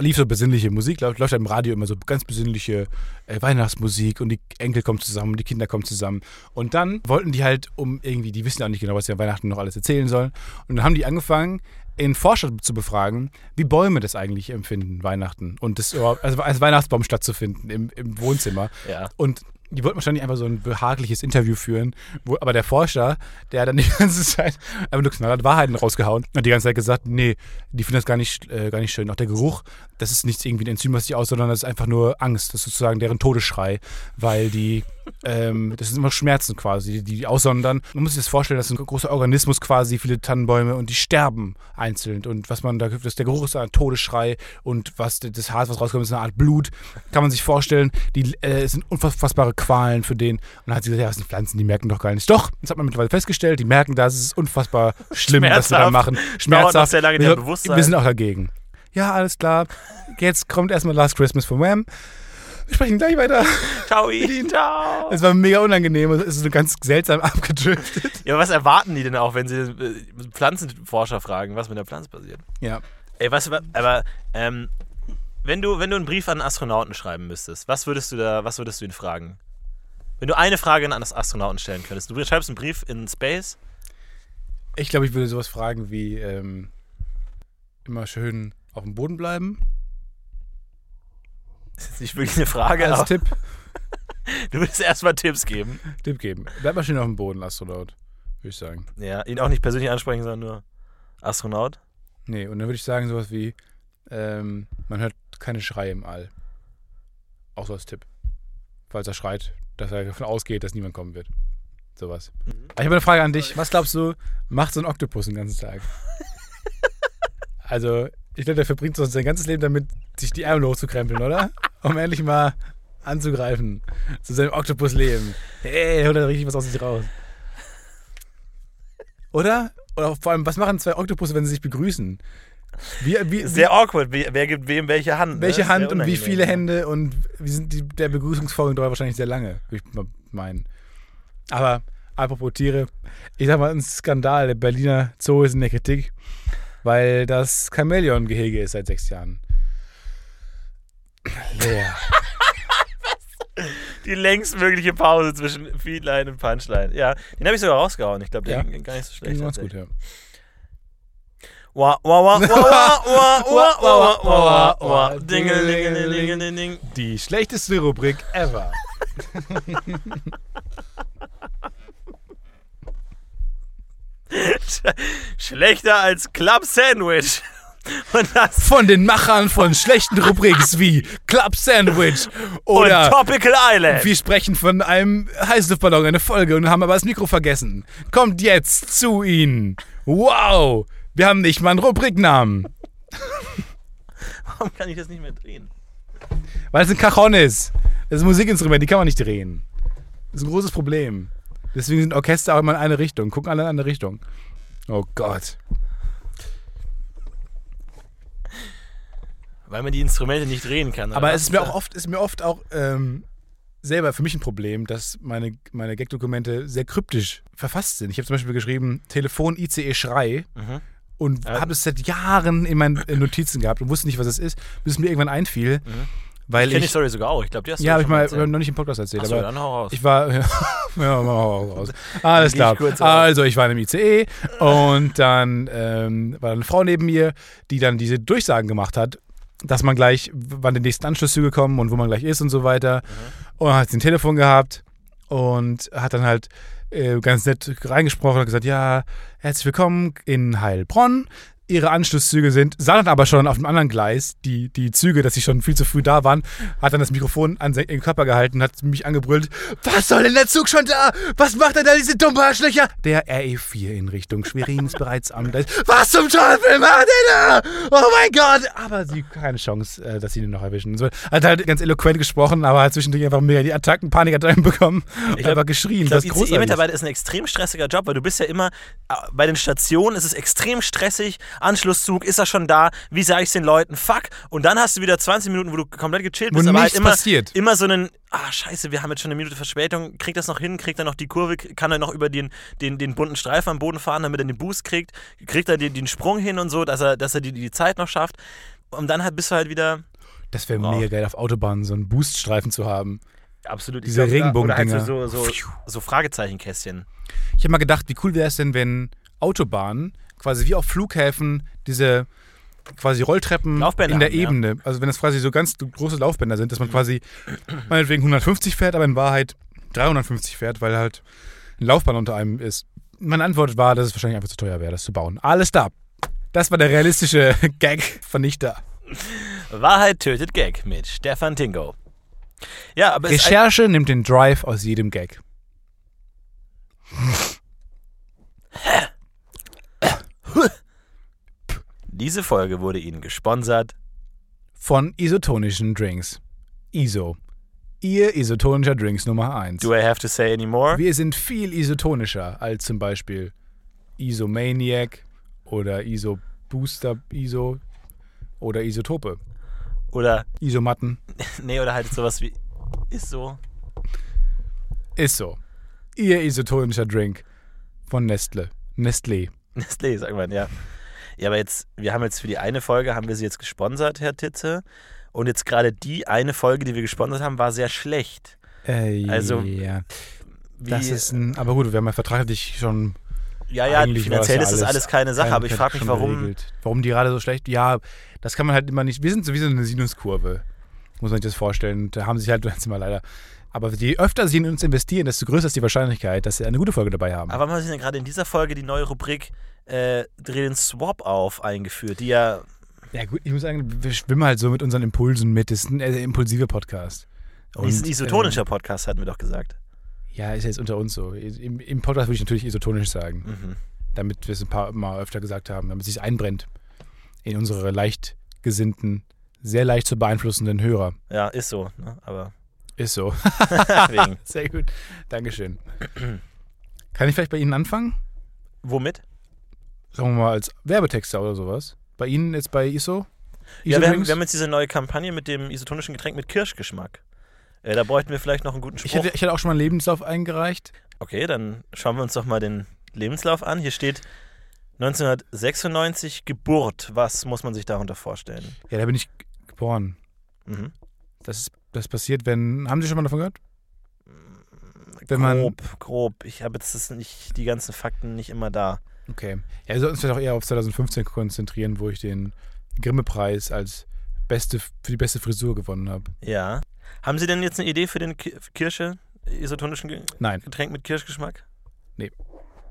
lief so besinnliche Musik, läuft, läuft im Radio immer so ganz besinnliche äh, Weihnachtsmusik und die Enkel kommen zusammen, die Kinder kommen zusammen. Und dann wollten die halt um irgendwie, die wissen auch nicht genau, was sie an Weihnachten noch alles erzählen sollen. Und dann haben die angefangen, in Forscher zu befragen, wie Bäume das eigentlich empfinden, Weihnachten. Und das überhaupt, also als Weihnachtsbaum stattzufinden im, im Wohnzimmer. Ja. Und die wollten wahrscheinlich einfach so ein behagliches Interview führen, wo, aber der Forscher, der hat dann die ganze Zeit einfach nur knallhart Wahrheiten rausgehauen und die ganze Zeit gesagt, nee, die finden das gar nicht, äh, gar nicht schön. Auch der Geruch, das ist nicht irgendwie ein Enzym, was sich aus, sondern das ist einfach nur Angst. Das ist sozusagen deren Todesschrei, weil die, ähm, das sind immer Schmerzen quasi, die, die aussondern. Man muss sich das vorstellen, das ist ein großer Organismus quasi, viele Tannenbäume und die sterben einzeln. Und was man da, das, der Geruch ist ein Todesschrei und was das Harz, was rauskommt, ist eine Art Blut. Kann man sich vorstellen, die äh, sind unfassbare Qualen für den. Und dann hat sie gesagt, ja, das sind Pflanzen, die merken doch gar nichts. Doch, das hat man mittlerweile festgestellt, die merken das, es ist unfassbar schlimm, was sie da machen. Schmerzhaft. sehr lange wir, wir sind auch dagegen. Ja, alles klar. Jetzt kommt erstmal Last Christmas von Wham. Wir sprechen gleich weiter. Ciao, ciao. Es war mega unangenehm, es ist so ganz seltsam abgedriftet. Ja, aber was erwarten die denn auch, wenn sie äh, Pflanzenforscher fragen, was mit der Pflanze passiert? Ja. Ey, was, aber ähm, wenn du, wenn du einen Brief an einen Astronauten schreiben müsstest, was würdest du da, was würdest du ihn fragen? Wenn du eine Frage an einen Astronauten stellen könntest, du schreibst einen Brief in Space, Ich glaube, ich würde sowas fragen wie, ähm, immer schön auf dem Boden bleiben. Das ist nicht wirklich eine Frage, Als aber Tipp, du willst erstmal Tipps geben. Tipp geben. Bleib mal schön auf dem Boden, Astronaut, würde ich sagen. Ja, ihn auch nicht persönlich ansprechen, sondern nur Astronaut. Nee, und dann würde ich sagen sowas wie, ähm, man hört keine Schreie im All. Auch so als Tipp. Falls er schreit, dass er davon ausgeht, dass niemand kommen wird. Sowas. Mhm. Aber Ich habe eine Frage an dich. Was glaubst du, macht so ein Oktopus den ganzen Tag? also, ich glaube, der verbringt sonst sein ganzes Leben damit, sich die Ärmel hochzukrempeln, oder? Um endlich mal anzugreifen zu seinem Oktopus-Leben. Hey, holt er richtig was aus sich raus. Oder? Oder vor allem, was machen zwei Oktopusse, wenn sie sich begrüßen? Wie, wie, Sehr awkward. Wer gibt wem welche Hand? ne? welche Sehr Hand und wie viele. Hände und wie sind die, der Begrüßungsvorgang dauert wahrscheinlich sehr lange, würde ich mal meinen. Aber apropos Tiere, ich sag mal, ein Skandal. Der Berliner Zoo ist in der Kritik, weil das Chamäleon-Gehege ist seit sechs Jahren. Leer. die längstmögliche Pause zwischen Feedline und Punchline. Ja, den habe ich sogar rausgehauen. Ich glaube, der ja. ging gar nicht so schlecht. Ganz gut, ja. Die schlechteste Rubrik ever. Schlechter als Club Sandwich. Und Von den Machern von schlechten Rubriks wie Club Sandwich und oder Tropical Island. Wir sprechen von einem Heißluftballon, eine Folge und haben aber das Mikro vergessen. Kommt jetzt zu Ihnen. Wow, wir haben nicht mal einen Rubriknamen, Warum kann ich das nicht mehr drehen? weil es ein Cajon ist. Das ist ein Musikinstrument, die kann man nicht drehen. Das ist ein großes Problem. Deswegen sind Orchester auch immer in eine Richtung, gucken alle in eine Richtung. Oh Gott. Weil man die Instrumente nicht drehen kann. Aber es ist mir auch oft, ist mir oft auch ähm, selber für mich ein Problem, dass meine, meine Gag-Dokumente sehr kryptisch verfasst sind. Ich habe zum Beispiel geschrieben, Telefon ICE Schrei Mhm. und Ja. habe es seit Jahren in meinen Notizen gehabt und wusste nicht, was es ist, bis es mir irgendwann einfiel, Mhm. weil Ich kenne die ich, Story sogar auch. Ich glaube, die hast du ja, habe ich mal erzählt. noch nicht im Podcast erzählt, Achso, dann hau raus. ich war, ja, mal raus. Alles ich klar. auf. Also ich war im ICE und dann ähm, war eine Frau neben mir, die dann diese Durchsagen gemacht hat, dass man gleich, wann die nächsten Anschlusszüge kommen und wo man gleich ist und so weiter. Und dann hat ein Telefon gehabt und hat dann halt äh, ganz nett reingesprochen und gesagt, ja, herzlich willkommen in Heilbronn. Ihre Anschlusszüge sind, sah dann aber schon auf einem anderen Gleis, die, die Züge, dass sie schon viel zu früh da waren, hat dann das Mikrofon an den Körper gehalten, hat mich angebrüllt, was soll denn der Zug schon da? Was macht denn da diese dummen Arschlöcher? Der RE4 in Richtung Schwerin ist bereits am Gleis. Was zum Teufel macht der da? Oh mein Gott! Aber sie keine Chance, äh, dass sie ihn noch erwischen. So, hat halt ganz eloquent gesprochen, aber hat zwischendurch einfach mega die Attacken, Panikattacken bekommen. Ich glaub- habe geschrien. Ich das glaube, ist. ICE-Mitarbeiter ist ein extrem stressiger Job, weil du bist ja immer, äh, bei den Stationen ist es extrem stressig, Anschlusszug, ist er schon da, wie sage ich den Leuten, fuck, und dann hast du wieder 20 Minuten, wo du komplett gechillt Wo bist, aber halt immer, passiert. immer so einen, ah scheiße, wir haben jetzt schon eine Minute Verspätung, kriegt das noch hin, kriegt er noch die Kurve, kann er noch über den, den, den bunten Streifen am Boden fahren, damit er den Boost kriegt, kriegt er den, den Sprung hin und so, dass er, dass er die, die Zeit noch schafft? Und dann halt bist du halt wieder, Das wäre Wow. mega geil, auf Autobahnen so einen Booststreifen zu haben. absolut, Diese glaub, Oder halt so, so, so, so Fragezeichenkästchen. Ich habe mal gedacht, wie cool wäre es denn, wenn Autobahnen quasi wie auf Flughäfen diese quasi Rolltreppen Laufbänder in der haben, ja. Ebene, also wenn das quasi so ganz große Laufbänder sind, dass man quasi meinetwegen 150 fährt, aber in Wahrheit 350 fährt, weil halt ein Laufbahn unter einem ist. Meine Antwort war, dass es wahrscheinlich einfach zu teuer wäre, das zu bauen. Alles da. Das war der realistische Gag-Vernichter. Wahrheit tötet Gag mit Stefan Tingo. Ja, aber Recherche nimmt den Drive aus jedem Gag. diese Folge wurde Ihnen gesponsert. Von isotonischen Drinks. ISO. Ihr isotonischer Drinks Nummer 1. Do I have to say any more? Wir sind viel isotonischer als zum Beispiel Isomaniac oder Iso Booster Iso oder Isotope. Oder, Isomatten. nee, oder halt sowas wie, ist so. Ist so. Ihr isotonischer Drink von Nestle. Nestlé. Nestlé, sagt man, ja. Ja, aber jetzt, wir haben jetzt für die eine Folge, haben wir sie jetzt gesponsert, Herr Titze. Und jetzt gerade die eine Folge, die wir gesponsert haben, war sehr schlecht. Äh, Also, ja. Wie, Das ist ein, aber gut, wir haben ja vertraglich schon Ja, ja, finanziell ist das alles keine Sache, aber ich frage mich, warum. geregelt. Warum die gerade so schlecht. Ja, das kann man halt immer nicht. Wir sind so wie so eine Sinuskurve. Muss man sich das vorstellen. Da haben sich halt jetzt immer leider. Aber je öfter sie in uns investieren, desto größer ist die Wahrscheinlichkeit, dass sie eine gute Folge dabei haben. Aber warum haben sie denn gerade in dieser Folge die neue Rubrik äh, Dreh den Swap auf eingeführt, die ja. ja, gut, ich muss sagen, wir schwimmen halt so mit unseren Impulsen mit. Das ist ein äh, impulsiver Podcast. Und, ist ein ähm, isotonischer Podcast, hatten wir doch gesagt. ja, ist jetzt unter uns so. Im, Im Podcast würde ich natürlich isotonisch sagen. Mhm. damit wir es ein paar Mal öfter gesagt haben, damit es sich einbrennt in unsere leicht gesinnten, sehr leicht zu beeinflussenden Hörer. Ja, ist so, ne? aber Ist so. Sehr gut. Dankeschön. Kann ich vielleicht bei Ihnen anfangen? Womit? Sagen wir mal als Werbetexter oder sowas. Bei Ihnen jetzt bei ISO? Ja, wir haben, wir haben jetzt diese neue Kampagne mit dem isotonischen Getränk mit Kirschgeschmack. Äh, da bräuchten wir vielleicht noch einen guten ich, Spruch. hätte, ich hätte auch schon mal einen Lebenslauf eingereicht. Okay, dann schauen wir uns doch mal den Lebenslauf an. Hier steht 1996 Geburt. Was muss man sich darunter vorstellen? Ja, da bin ich geboren. Mhm. Das, ist, das passiert, wenn. Haben Sie schon mal davon gehört? Wenn man- grob, grob. Ich habe jetzt das nicht, die ganzen Fakten nicht immer da. Okay. Ja, wir sollten uns vielleicht auch eher auf 2015 konzentrieren, wo ich den Grimme-Preis als beste, für die beste Frisur gewonnen habe. Ja. Haben Sie denn jetzt eine Idee für den Ki- Kirsche, isotonischen Ge Nein. Getränk mit Kirschgeschmack? Nee.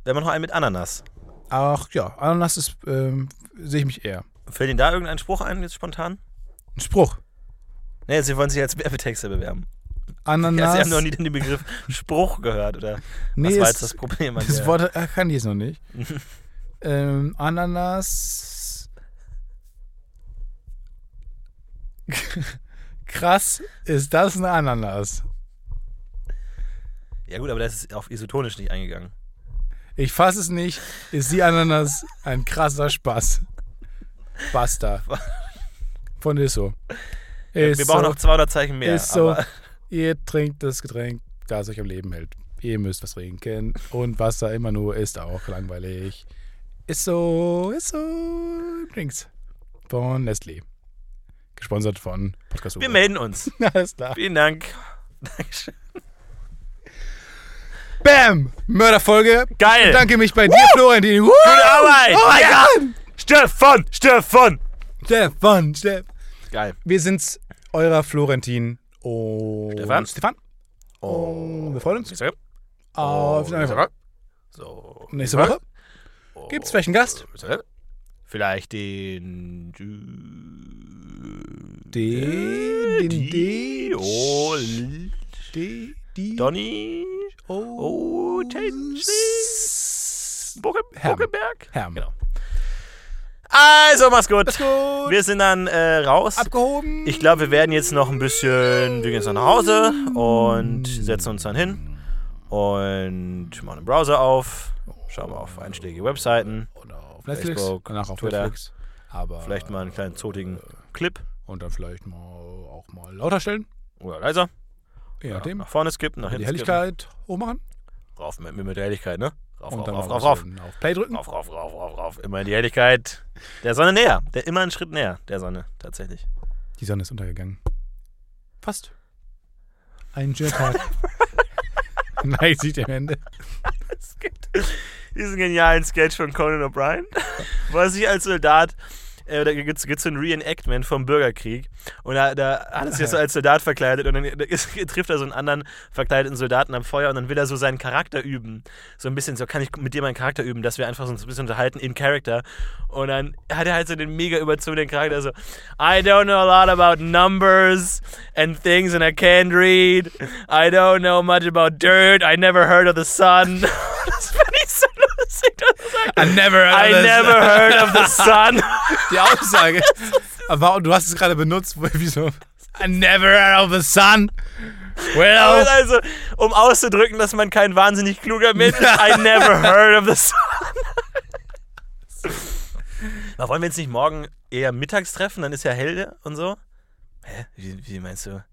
Wenn man noch einen mit Ananas. Ach ja, Ananas ist, ähm, sehe ich mich eher. Fällt Ihnen da irgendein Spruch ein, jetzt spontan? Ein Spruch. Nee, Sie wollen sich als Werbetexter bewerben. Ananas. Ja, Sie haben noch nie den Begriff Spruch gehört, oder? nee, Was war ist- jetzt das Problem an Das Wort äh, kann ich jetzt noch nicht. ähm, Ananas. Krass, ist das eine Ananas? Ja gut, aber das ist auf isotonisch nicht eingegangen. Ich fasse es nicht. Ist die Ananas ein krasser Spaß? Basta. Von Isso. Wir brauchen so, noch 200 Zeichen mehr. ist so. Ihr trinkt das Getränk, das euch am Leben hält. Ihr müsst was trinken. Und Wasser immer nur ist auch langweilig. Ist so, ist so. Drinks. Von Nestlé. Gesponsert von Podcast wir Uwe. melden uns. Alles klar. Vielen Dank. Dankeschön. Bam! Mörderfolge. Geil. Ich bedanke mich bei dir, Florentin. Woo! Gute Arbeit. Oh mein Ja. Gott! Stefan, Stefan. Stefan, Stefan. Geil. Wir sind's, eurer Florentin und Stefan. Stefan. Und wir freuen uns auf die neue Folge. So. Nächste Woche gibt's vielleicht einen Gast. Vielleicht den. Den, den, den, oh, die, die, Donny. oh. Bucke, Herm. Buckeberg. Herm. Genau. Also, mach's gut. Gut. Wir sind dann äh, raus. Abgehoben. Ich glaube, wir werden jetzt noch ein bisschen. Wir gehen jetzt noch nach Hause und setzen uns dann hin und machen den Browser auf. Schauen wir auf einschlägige Webseiten. Oder auf Netflix. Facebook, Danach auf Twitter. Netflix. Aber Vielleicht mal einen kleinen zotigen Clip Und dann vielleicht mal auch mal lauter stellen. oder leiser. Ja, nachdem. nach vorne skippen, nach die hinten skippen. Helligkeit hochmachen. Rauf mit, mit der Helligkeit, ne? Rauf, rauf, rauf, rauf, rauf. auf Play drücken. Rauf, rauf, rauf, rauf, rauf. Immer in die Helligkeit der Sonne näher. Der immer einen Schritt näher der Sonne, tatsächlich. Die Sonne ist untergegangen. Fast. Ein Tag. Nein, sieht am Ende. Es gibt diesen genialen Sketch von Conan O'Brien, wo er sich als Soldat, äh, da gibt es so ein Reenactment vom Bürgerkrieg und da, da hat er sich so als Soldat verkleidet und dann ist, trifft er so einen anderen verkleideten Soldaten am Feuer und dann will er so seinen Charakter üben. So ein bisschen, so kann ich mit dir meinen Charakter üben, dass wir einfach so ein bisschen unterhalten in Character. Und dann hat er halt so den mega überzogenen Charakter, so I don't know a lot about numbers and things and I can't read. I don't know much about dirt. I never heard of the sun. das fand ich so lustig. dass er sagt, I never heard I of never heard of the sun. Die Aussage. Aber du hast es gerade benutzt. wo- Wieso? I never heard of the sun. Well. also, um auszudrücken, dass man kein wahnsinnig kluger Mensch ist, I never heard of the sun. Aber wollen wir uns nicht morgen eher mittags treffen? Dann ist ja hell und so. Hä? Wie, wie meinst du?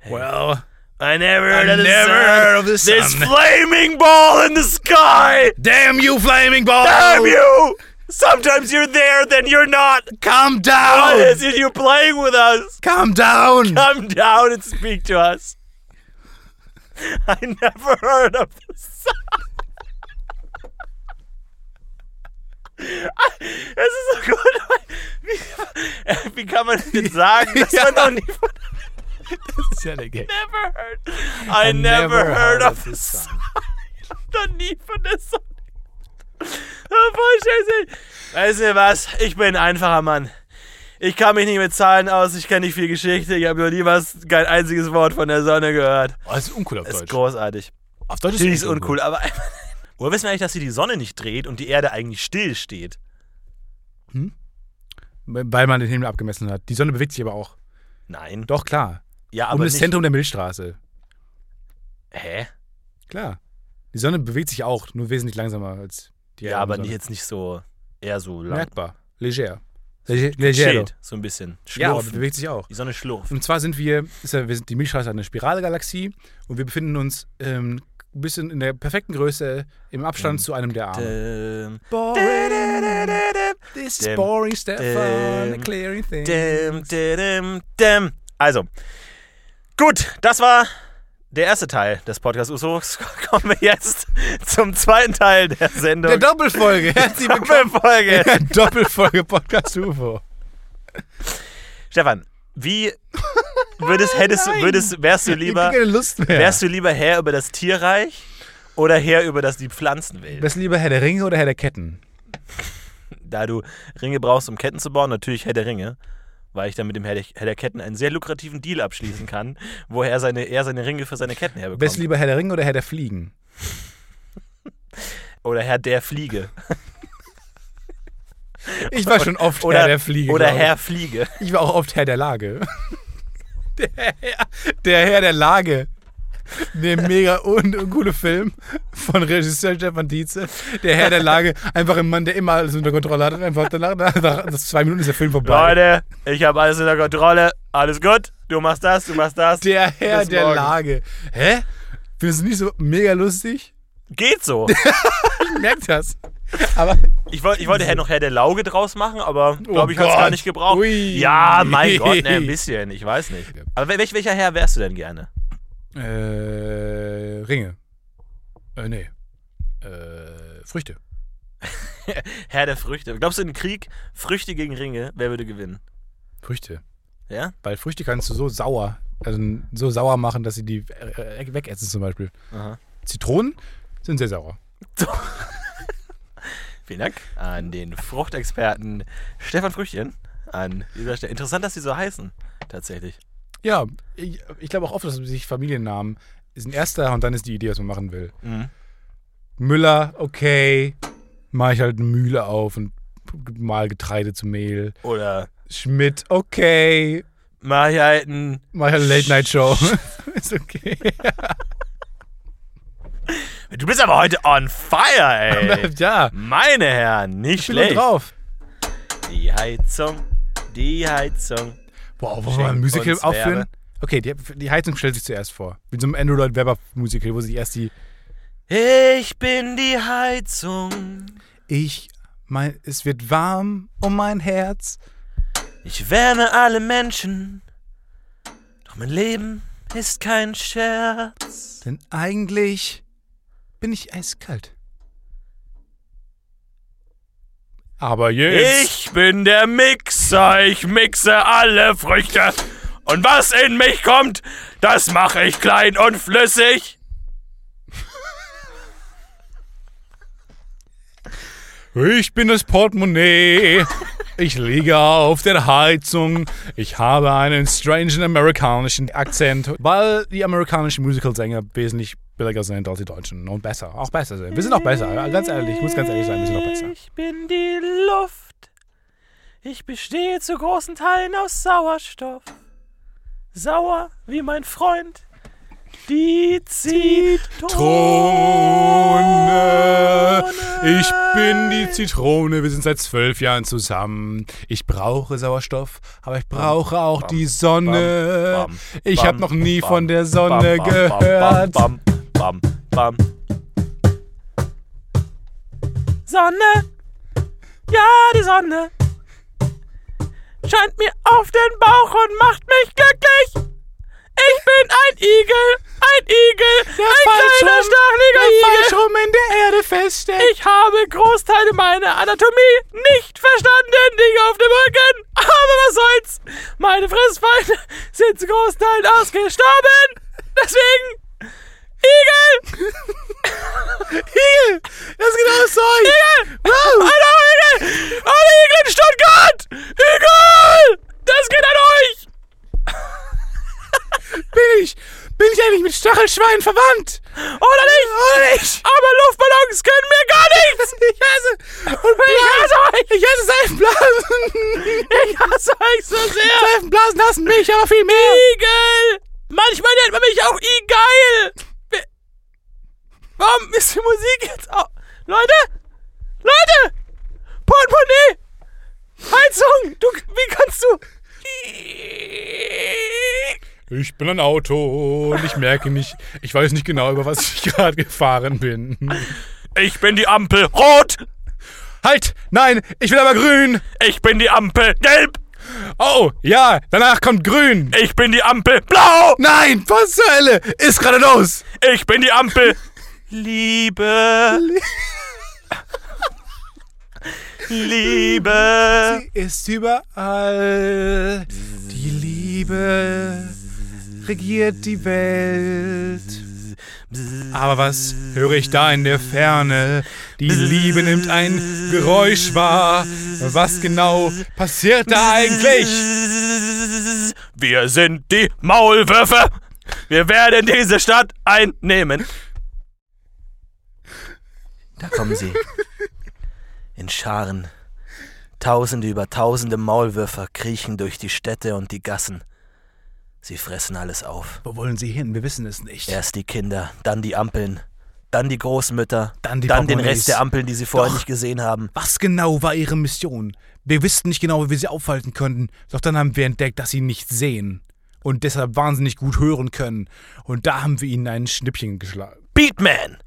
Hey, Well. I never I heard of the never sun. heard of the This flaming ball in the sky! Damn you, flaming ball! Damn you! Sometimes you're there, then you're not. Calm What down! is it? You're playing with us. Calm down! Come down and speak to us. I never heard of the sun. Das ist so gut. Wie, wie kann man denn sagen, dass man noch nie von Das ist ja der Gag. never heard? I, never, heard of the sun. Ich hab noch nie von der Sonne. Voll scheiße. Weißt du was? Ich bin ein einfacher Mann. Ich kann mich nicht mit Zahlen aus, ich kenne nicht viel Geschichte, ich habe noch nie was, kein einziges Wort von der Sonne gehört. Oh, das ist uncool auf Das ist Deutsch. großartig. Auf Deutsch Natürlich ist es uncool, aber woher wissen wir eigentlich, dass sie die Sonne nicht dreht und die Erde eigentlich still steht? Weil man den Himmel abgemessen hat. Die Sonne bewegt sich aber auch. Nein. Doch, klar. Ja, um aber das nicht. Zentrum der Milchstraße. Hä? Klar. Die Sonne bewegt sich auch, nur wesentlich langsamer als die Ja, aber nicht jetzt nicht so eher so lang. Merkbar. Leger. Leger. So ein bisschen. Ja, aber Schlurfen. bewegt sich auch. Die Sonne schlurft. Und zwar sind wir, ist ja, wir sind die Milchstraße eine Spiralgalaxie und wir befinden uns ähm, ein bisschen in der perfekten Größe im Abstand zu einem der Arme. Boring. This is boring, Stefan. Clearing things. Also, gut, das war der erste Teil des Podcast Usos. Kommen wir jetzt zum zweiten Teil der Sendung. Der Doppelfolge. Herzlich willkommen. Doppelfolge. Der Doppelfolge Podcast UFO. Stefan, wie würdest, hättest, du- würdest, wärst du lieber, wärst du lieber Herr über das Tierreich oder Herr über das die Pflanzenwelt? Wärst du lieber Herr der Ringe oder Herr der Ketten? Da du Ringe brauchst, um Ketten zu bauen, natürlich Herr der Ringe, weil ich dann mit dem Herr der, Herr der Ketten einen sehr lukrativen Deal abschließen kann, wo er seine, er seine Ringe für seine Ketten herbekommt. Wärst du lieber Herr der Ringe oder Herr der Fliegen? Oder Herr der Fliege. Ich war schon oft Oder, Herr der Fliege. oder. Herr Fliege. Ich war auch oft Herr der Lage. Der Herr der, Herr der Lage. Der mega un uncoole Film von Regisseur Stefan Dietze. Der Herr der Lage. Einfach ein Mann, der immer alles unter Kontrolle hat. Und einfach danach, nach zwei Minuten ist der Film vorbei. Leute, ich habe alles unter Kontrolle. Alles gut. Du machst das, du machst das. Der Herr Bis der morgen. Lage. Hä? Findest du nicht so mega lustig? Geht so. Ich merk das. Aber Ich, wollt, ich wollte Herr noch Herr der Lauge draus machen, aber Oh glaube ich, hat es gar nicht gebraucht. Ui. Ja, mein Gott, ne, ein bisschen. Ich weiß nicht. Aber wel- welch, welcher Herr wärst du denn gerne? Äh, Ringe. Äh, nee. Äh, Früchte. Herr der Früchte. Glaubst du, in Krieg Früchte gegen Ringe, wer würde gewinnen? Früchte. Ja? Weil Früchte kannst du so sauer, also so sauer machen, dass sie die äh, wegessen zum Beispiel. Aha. Zitronen sind sehr sauer. Vielen Dank an den Fruchtexperten Stefan Früchtchen. An dieser Stelle. Interessant, dass sie so heißen, tatsächlich. Ja, ich, ich glaube auch oft, dass sich Familiennamen ist ein erster und dann ist die Idee, was man machen will. Mhm. Müller, okay, mache ich halt eine Mühle auf und mal Getreide zu Mehl. Oder Schmidt, okay, mach ich halt ein. mache ich halt eine Late-Night-Show. ist okay. Du bist aber heute on fire, ey. ja, Meine Herren, nicht ich bin schlecht. drauf. Die Heizung, die Heizung. Wow, wollen wir mal ein Musical aufführen? Okay, die, die Heizung stellt sich zuerst vor. Wie so einem Andrew Lloyd Webber Musical, wo sich erst die Ich bin die Heizung. Ich, mein, es wird warm um mein Herz. Ich wärme alle Menschen. Doch mein Leben ist kein Scherz. Denn eigentlich bin ich eiskalt. Aber jetzt. Ich bin der Mixer, ich mixe alle Früchte. Und was in mich kommt, das mache ich klein und flüssig. Ich bin das Portemonnaie. Ich liege auf der Heizung. Ich habe einen strangen amerikanischen Akzent, weil die amerikanischen Musicalsänger wesentlich billiger sind als die deutschen und besser. Auch besser sind. Wir sind auch besser. Ganz ehrlich, ich muss ganz ehrlich sein, wir sind auch besser. Ich bin die Luft. Ich bestehe zu großen Teilen aus Sauerstoff. Sauer wie mein Freund. Die Zitrone. Ich bin die Zitrone, wir sind seit zwölf Jahren zusammen. Ich brauche Sauerstoff, aber ich brauche auch die Sonne. ich habe noch nie von der Sonne gehört. Bam, bam. Sonne. Ja, die Sonne. Scheint mir auf den Bauch und macht mich glücklich. Ich bin ein Igel, ein Igel, ein kleiner, stacheliger Igel. rum in der Erde feststeckt. Ich habe Großteile meiner Anatomie nicht verstanden, Dinge auf dem Rücken. Aber was soll's? Meine Fressfeinde sind zu Großteilen ausgestorben. Deswegen, Igel! Igel! Das ist genau das Zeug! Igel! Wow! Hallo, Igel! Alle Igel in Stuttgart! Igel! Das geht an euch! Bin ich, bin ich eigentlich mit Stachelschweinen verwandt? Oder nicht? Oder nicht? Aber Luftballons können mir gar nichts! Ich hasse, und Ich hasse euch! ich hasse Seifenblasen. Ich hasse euch so sehr! Seifenblasen hassen mich, aber viel mehr. Igel! Manchmal nennt man mich auch Igeil! Warum ist die Musik jetzt auch... Leute! Leute! Portemonnaie! Heizung! Du, wie kannst du... Ich bin ein Auto und ich merke nicht, ich weiß nicht genau, über was ich gerade gefahren bin. Ich bin die Ampel rot! Halt! Nein, ich will aber grün! Ich bin die Ampel gelb! Oh, ja, danach kommt grün! Ich bin die Ampel blau! Nein, was zur Hölle? Ist gerade los! Ich bin die Ampel Liebe! Liebe! Sie ist überall. Die Liebe regiert die Welt. Aber was höre ich da in der Ferne? Die Liebe nimmt ein Geräusch wahr. Was genau passiert da eigentlich? Wir sind die Maulwürfe! Wir werden diese Stadt einnehmen! Da kommen sie. In Scharen. Tausende über tausende Maulwürfer kriechen durch die Städte und die Gassen. Sie fressen alles auf. Wo wollen Sie hin? Wir wissen es nicht. Erst die Kinder, dann die Ampeln, dann die Großmütter, Dann die dann den. Rest der Ampeln, die sie vorher Doch. nicht gesehen haben. Was genau war Ihre Mission? Wir wussten nicht genau, wie wir sie aufhalten könnten, doch dann haben wir entdeckt, dass sie nicht sehen und deshalb wahnsinnig gut hören können. Und da haben wir ihnen ein Schnippchen geschlagen. Beatman!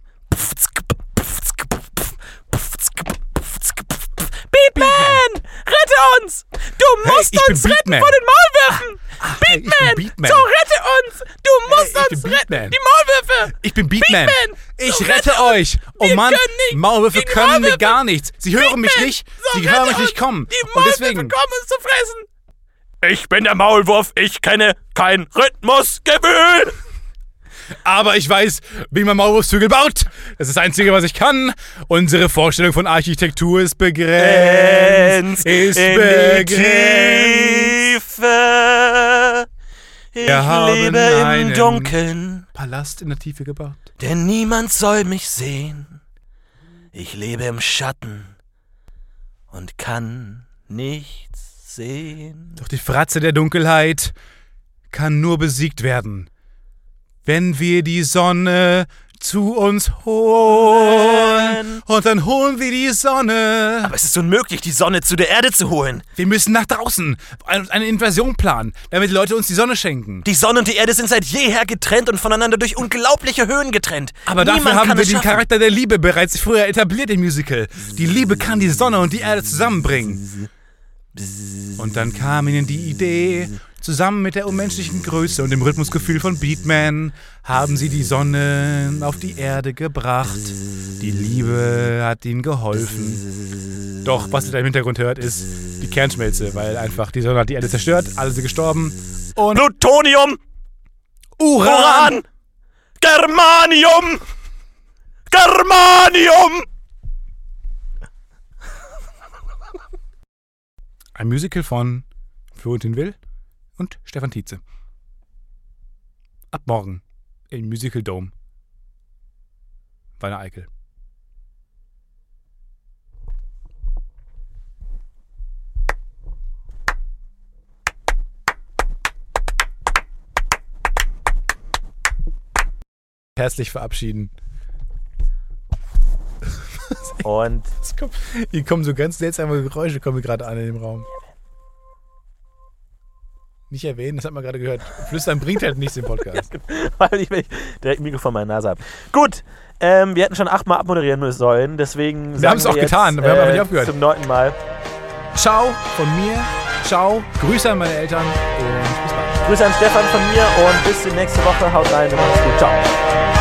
Beatman! Rette uns! Du Hey, musst ich bin uns retten Beatman. vor den Maulwürfen! hey, ich bin Beatman! Beatman. So rette uns! Du musst Hey, uns retten! Beatman. Die Maulwürfe! Ich bin Beatman. Beatman, Ich so rette rette euch. Oh Wir Mann, können nicht Maulwürfe können mir Maulwürfe. gar nichts. Sie hören mich Beatman, nicht. so Sie hören mich nicht kommen. Die Und Maulwürfe deswegen. kommen uns zu fressen! Ich bin der Maulwurf, ich kenne kein Rhythmusgefühl! Aber ich weiß, wie man Maulwurfszügel baut. Das ist das Einzige, was ich kann. Unsere Vorstellung von Architektur ist begrenzt. Ist in begrenzt. Tiefe. Ich Wir haben lebe einen- im Dunkeln, Palast in der Tiefe gebaut. denn niemand soll mich sehen. Ich lebe im Schatten und kann nichts sehen. Doch die Fratze der Dunkelheit kann nur besiegt werden, wenn wir die Sonne zu uns holen. Und dann holen wir die Sonne. Aber es ist unmöglich, die Sonne zu der Erde zu holen. Wir müssen nach draußen ein- eine Invasion planen, damit die Leute uns die Sonne schenken. Die Sonne und die Erde sind seit jeher getrennt und voneinander durch unglaubliche Höhen getrennt. Aber Niemand dafür haben wir den. Charakter der Liebe bereits früher etabliert im Musical. Die Liebe kann die Sonne und die Erde zusammenbringen. Und dann kam ihnen die Idee, zusammen mit der unmenschlichen Größe und dem Rhythmusgefühl von Beatman haben sie die Sonne auf die Erde gebracht. Die Liebe hat ihnen geholfen. Doch was ihr da im Hintergrund hört, ist die Kernschmelze, weil einfach die Sonne hat die Erde zerstört, alle sind gestorben. Und Plutonium, Uran! Uran, Germanium, Germanium. Ein Musical von Florentin Will und Stefan Tietze. Ab morgen im Musical Dome. Bei Eickel. Herzlich verabschieden. Und Es kommt- Hier kommen so ganz seltsame Geräusche, kommen gerade an in dem Raum. Nicht erwähnen, das hat man gerade gehört. Flüstern bringt halt nichts im Podcast. weil ich, weil ich direkt ein Mikro vor meiner Nase habe. Gut, ähm, wir hätten schon achtmal abmoderieren müssen sollen, deswegen sagen haben's auch jetzt, getan, wir haben aber nicht aufgehört. Zum neunten Mal. Ciao von mir. Ciao. Grüße an meine Eltern und bis bald. Grüße an Stefan von mir und bis die nächste Woche. Haut rein, macht's gut. Ciao.